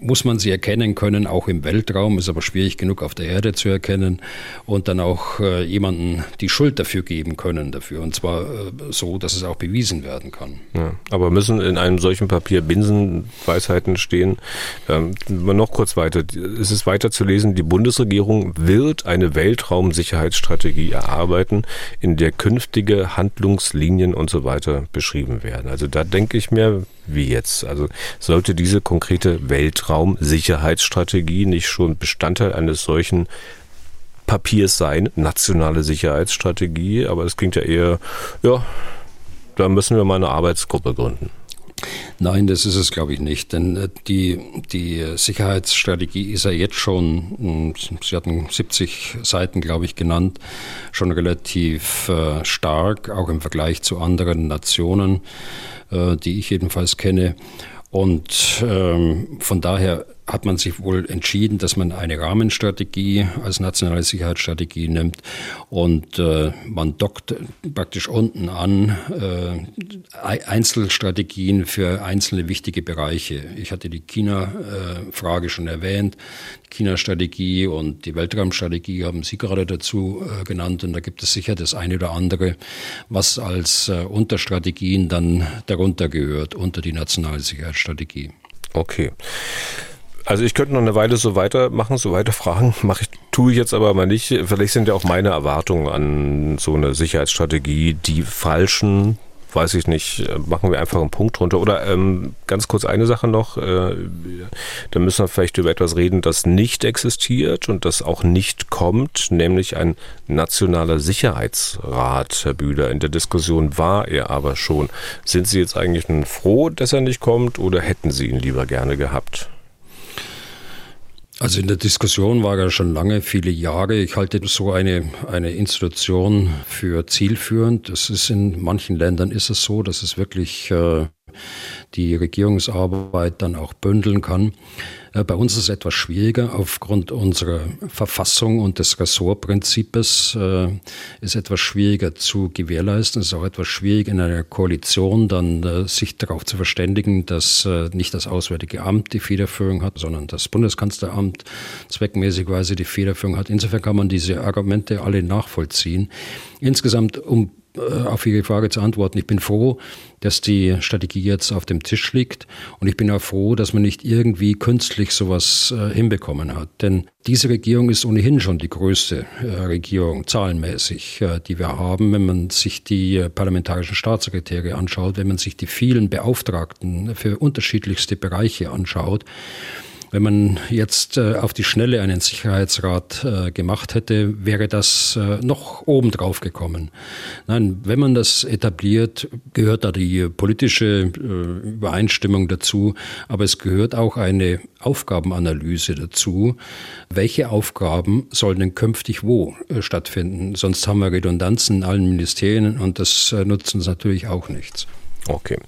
muss man sie erkennen können, auch im Weltraum, ist aber schwierig genug auf der Erde zu erkennen und dann auch äh, jemanden die Schuld dafür geben können dafür. Und zwar äh, so, dass es auch bewiesen werden kann. Ja, aber müssen in einem solchen Papier Binsenweisheiten stehen? Ähm, noch kurz weiter. Es ist weiter zu lesen, die Bundesregierung wird eine Weltraumsicherheitsstrategie erarbeiten, in der künftige Handlungslinien und so weiter beschrieben werden. Also da denke ich mir, wie jetzt? Also sollte diese konkrete Weltraumsicherheitsstrategie nicht schon Bestandteil eines solchen Papiers sein, nationale Sicherheitsstrategie, aber es klingt ja eher, ja, da müssen wir mal eine Arbeitsgruppe gründen. Nein, das ist es, glaube ich, nicht. Denn äh, die, die Sicherheitsstrategie ist ja jetzt schon, hm, Sie hatten 70 Seiten, glaube ich, genannt, schon relativ äh, stark, auch im Vergleich zu anderen Nationen, äh, die ich jedenfalls kenne. Und ähm, von daher hat man sich wohl entschieden, dass man eine Rahmenstrategie als nationale Sicherheitsstrategie nimmt und äh, man dockt praktisch unten an äh, Einzelstrategien für einzelne wichtige Bereiche. Ich hatte die China-Frage schon erwähnt. China-Strategie und die Weltraumstrategie haben Sie gerade dazu äh, genannt. Und da gibt es sicher das eine oder andere, was als äh, Unterstrategien dann darunter gehört, unter die nationale Sicherheitsstrategie. Okay. Also ich könnte noch eine Weile so weitermachen, so weiter fragen, mache ich, tue ich jetzt aber mal nicht. Vielleicht sind ja auch meine Erwartungen an so eine Sicherheitsstrategie die falschen weiß ich nicht, machen wir einfach einen Punkt drunter. Oder ähm, ganz kurz eine Sache noch, äh, da müssen wir vielleicht über etwas reden, das nicht existiert und das auch nicht kommt, nämlich ein nationaler Sicherheitsrat, Herr Bühler. In der Diskussion war er aber schon. Sind Sie jetzt eigentlich froh, dass er nicht kommt oder hätten Sie ihn lieber gerne gehabt? Also in der Diskussion war er schon lange, viele Jahre. Ich halte so eine, eine Institution für zielführend. Das ist in manchen Ländern ist es so, dass es wirklich äh, die Regierungsarbeit dann auch bündeln kann. Äh, bei uns ist es etwas schwieriger aufgrund unserer Verfassung und des Ressortprinzips äh, ist etwas schwieriger zu gewährleisten. Es ist auch etwas schwierig in einer Koalition dann äh, sich darauf zu verständigen, dass nicht das Auswärtige Amt die Federführung hat, sondern das Bundeskanzleramt zweckmäßigweise die Federführung hat. Insofern kann man diese Argumente alle nachvollziehen. Insgesamt, um äh, auf Ihre Frage zu antworten. Ich bin froh, dass die Strategie jetzt auf dem Tisch liegt und ich bin auch froh, dass man nicht irgendwie künstlich sowas äh, hinbekommen hat. Denn diese Regierung ist ohnehin schon die größte äh, Regierung zahlenmäßig, äh, die wir haben, wenn man sich die äh, parlamentarischen Staatssekretäre anschaut, wenn man sich die vielen Beauftragten für unterschiedlichste Bereiche anschaut. Wenn man jetzt äh, auf die Schnelle einen Sicherheitsrat äh, gemacht hätte, wäre das äh, noch obendrauf gekommen. Nein, wenn man das etabliert, gehört da die politische Übereinstimmung dazu, aber es gehört auch eine Aufgabenanalyse dazu. Welche Aufgaben sollen denn künftig wo stattfinden? Sonst haben wir Redundanzen in allen Ministerien und das nutzt uns natürlich auch nichts. Okay.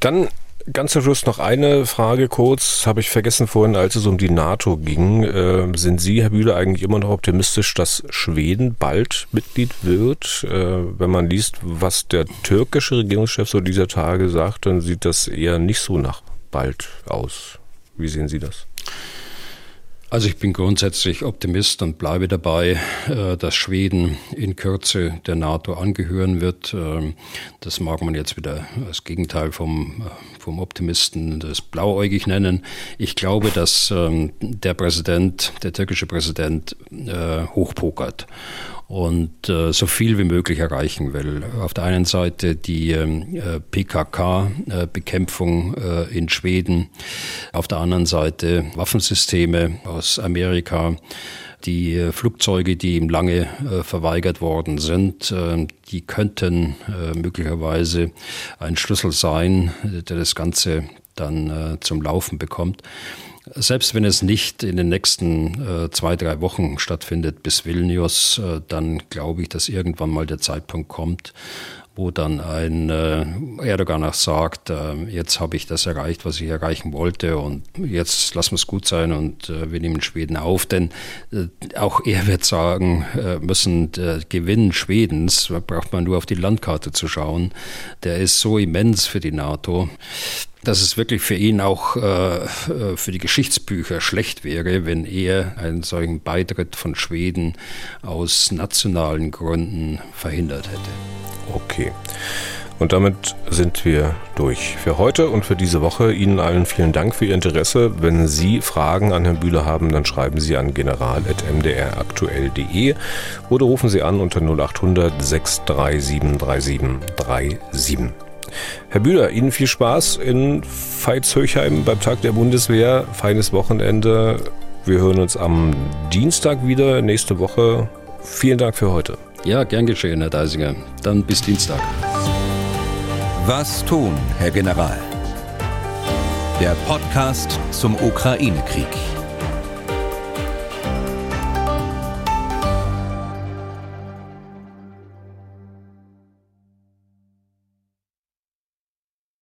Dann Ganz zum Schluss noch eine Frage kurz, habe ich vergessen vorhin, als es um die NATO ging. Äh, sind Sie, Herr Bühler, eigentlich immer noch optimistisch, dass Schweden bald Mitglied wird? Äh, wenn man liest, was der türkische Regierungschef so dieser Tage sagt, dann sieht das eher nicht so nach bald aus. Wie sehen Sie das? Also ich bin grundsätzlich Optimist und bleibe dabei, äh, dass Schweden in Kürze der NATO angehören wird. Ähm, das mag man jetzt wieder als Gegenteil vom, äh, vom Optimisten das blauäugig nennen. Ich glaube, dass ähm, der Präsident, der türkische Präsident, äh, hochpokert und äh, so viel wie möglich erreichen will. Auf der einen Seite die ähm, äh, PKK-Bekämpfung äh, in Schweden, auf der anderen Seite Waffensysteme aus Amerika, die äh, Flugzeuge, die ihm lange äh, verweigert worden sind, äh, die könnten äh, möglicherweise ein Schlüssel sein, der das Ganze dann äh, zum Laufen bekommt. Selbst wenn es nicht in den nächsten äh, zwei, drei Wochen stattfindet bis Vilnius, äh, dann glaube ich, dass irgendwann mal der Zeitpunkt kommt, wo dann ein äh, Erdogan auch sagt, äh, jetzt habe ich das erreicht, was ich erreichen wollte und jetzt lassen wir es gut sein und äh, wir nehmen Schweden auf. Denn auch er wird sagen müssen, der Gewinn Schwedens, braucht man nur auf die Landkarte zu schauen, der ist so immens für die NATO dass es wirklich für ihn auch äh, für die Geschichtsbücher schlecht wäre, wenn er einen solchen Beitritt von Schweden aus nationalen Gründen verhindert hätte. Okay. Und damit sind wir durch für heute und für diese Woche. Ihnen allen vielen Dank für Ihr Interesse. Wenn Sie Fragen an Herrn Bühler haben, dann schreiben Sie an general.mdraktuell.de oder rufen Sie an unter 0800 637 3737. Herr Bühler, Ihnen viel Spaß in Veitshöchheim beim Tag der Bundeswehr. Feines Wochenende. Wir hören uns am Dienstag wieder, nächste Woche. Vielen Dank für heute. Ja, gern geschehen, Herr Deisinger. Dann bis Dienstag. Was tun, Herr General? Der Podcast zum Ukraine-Krieg.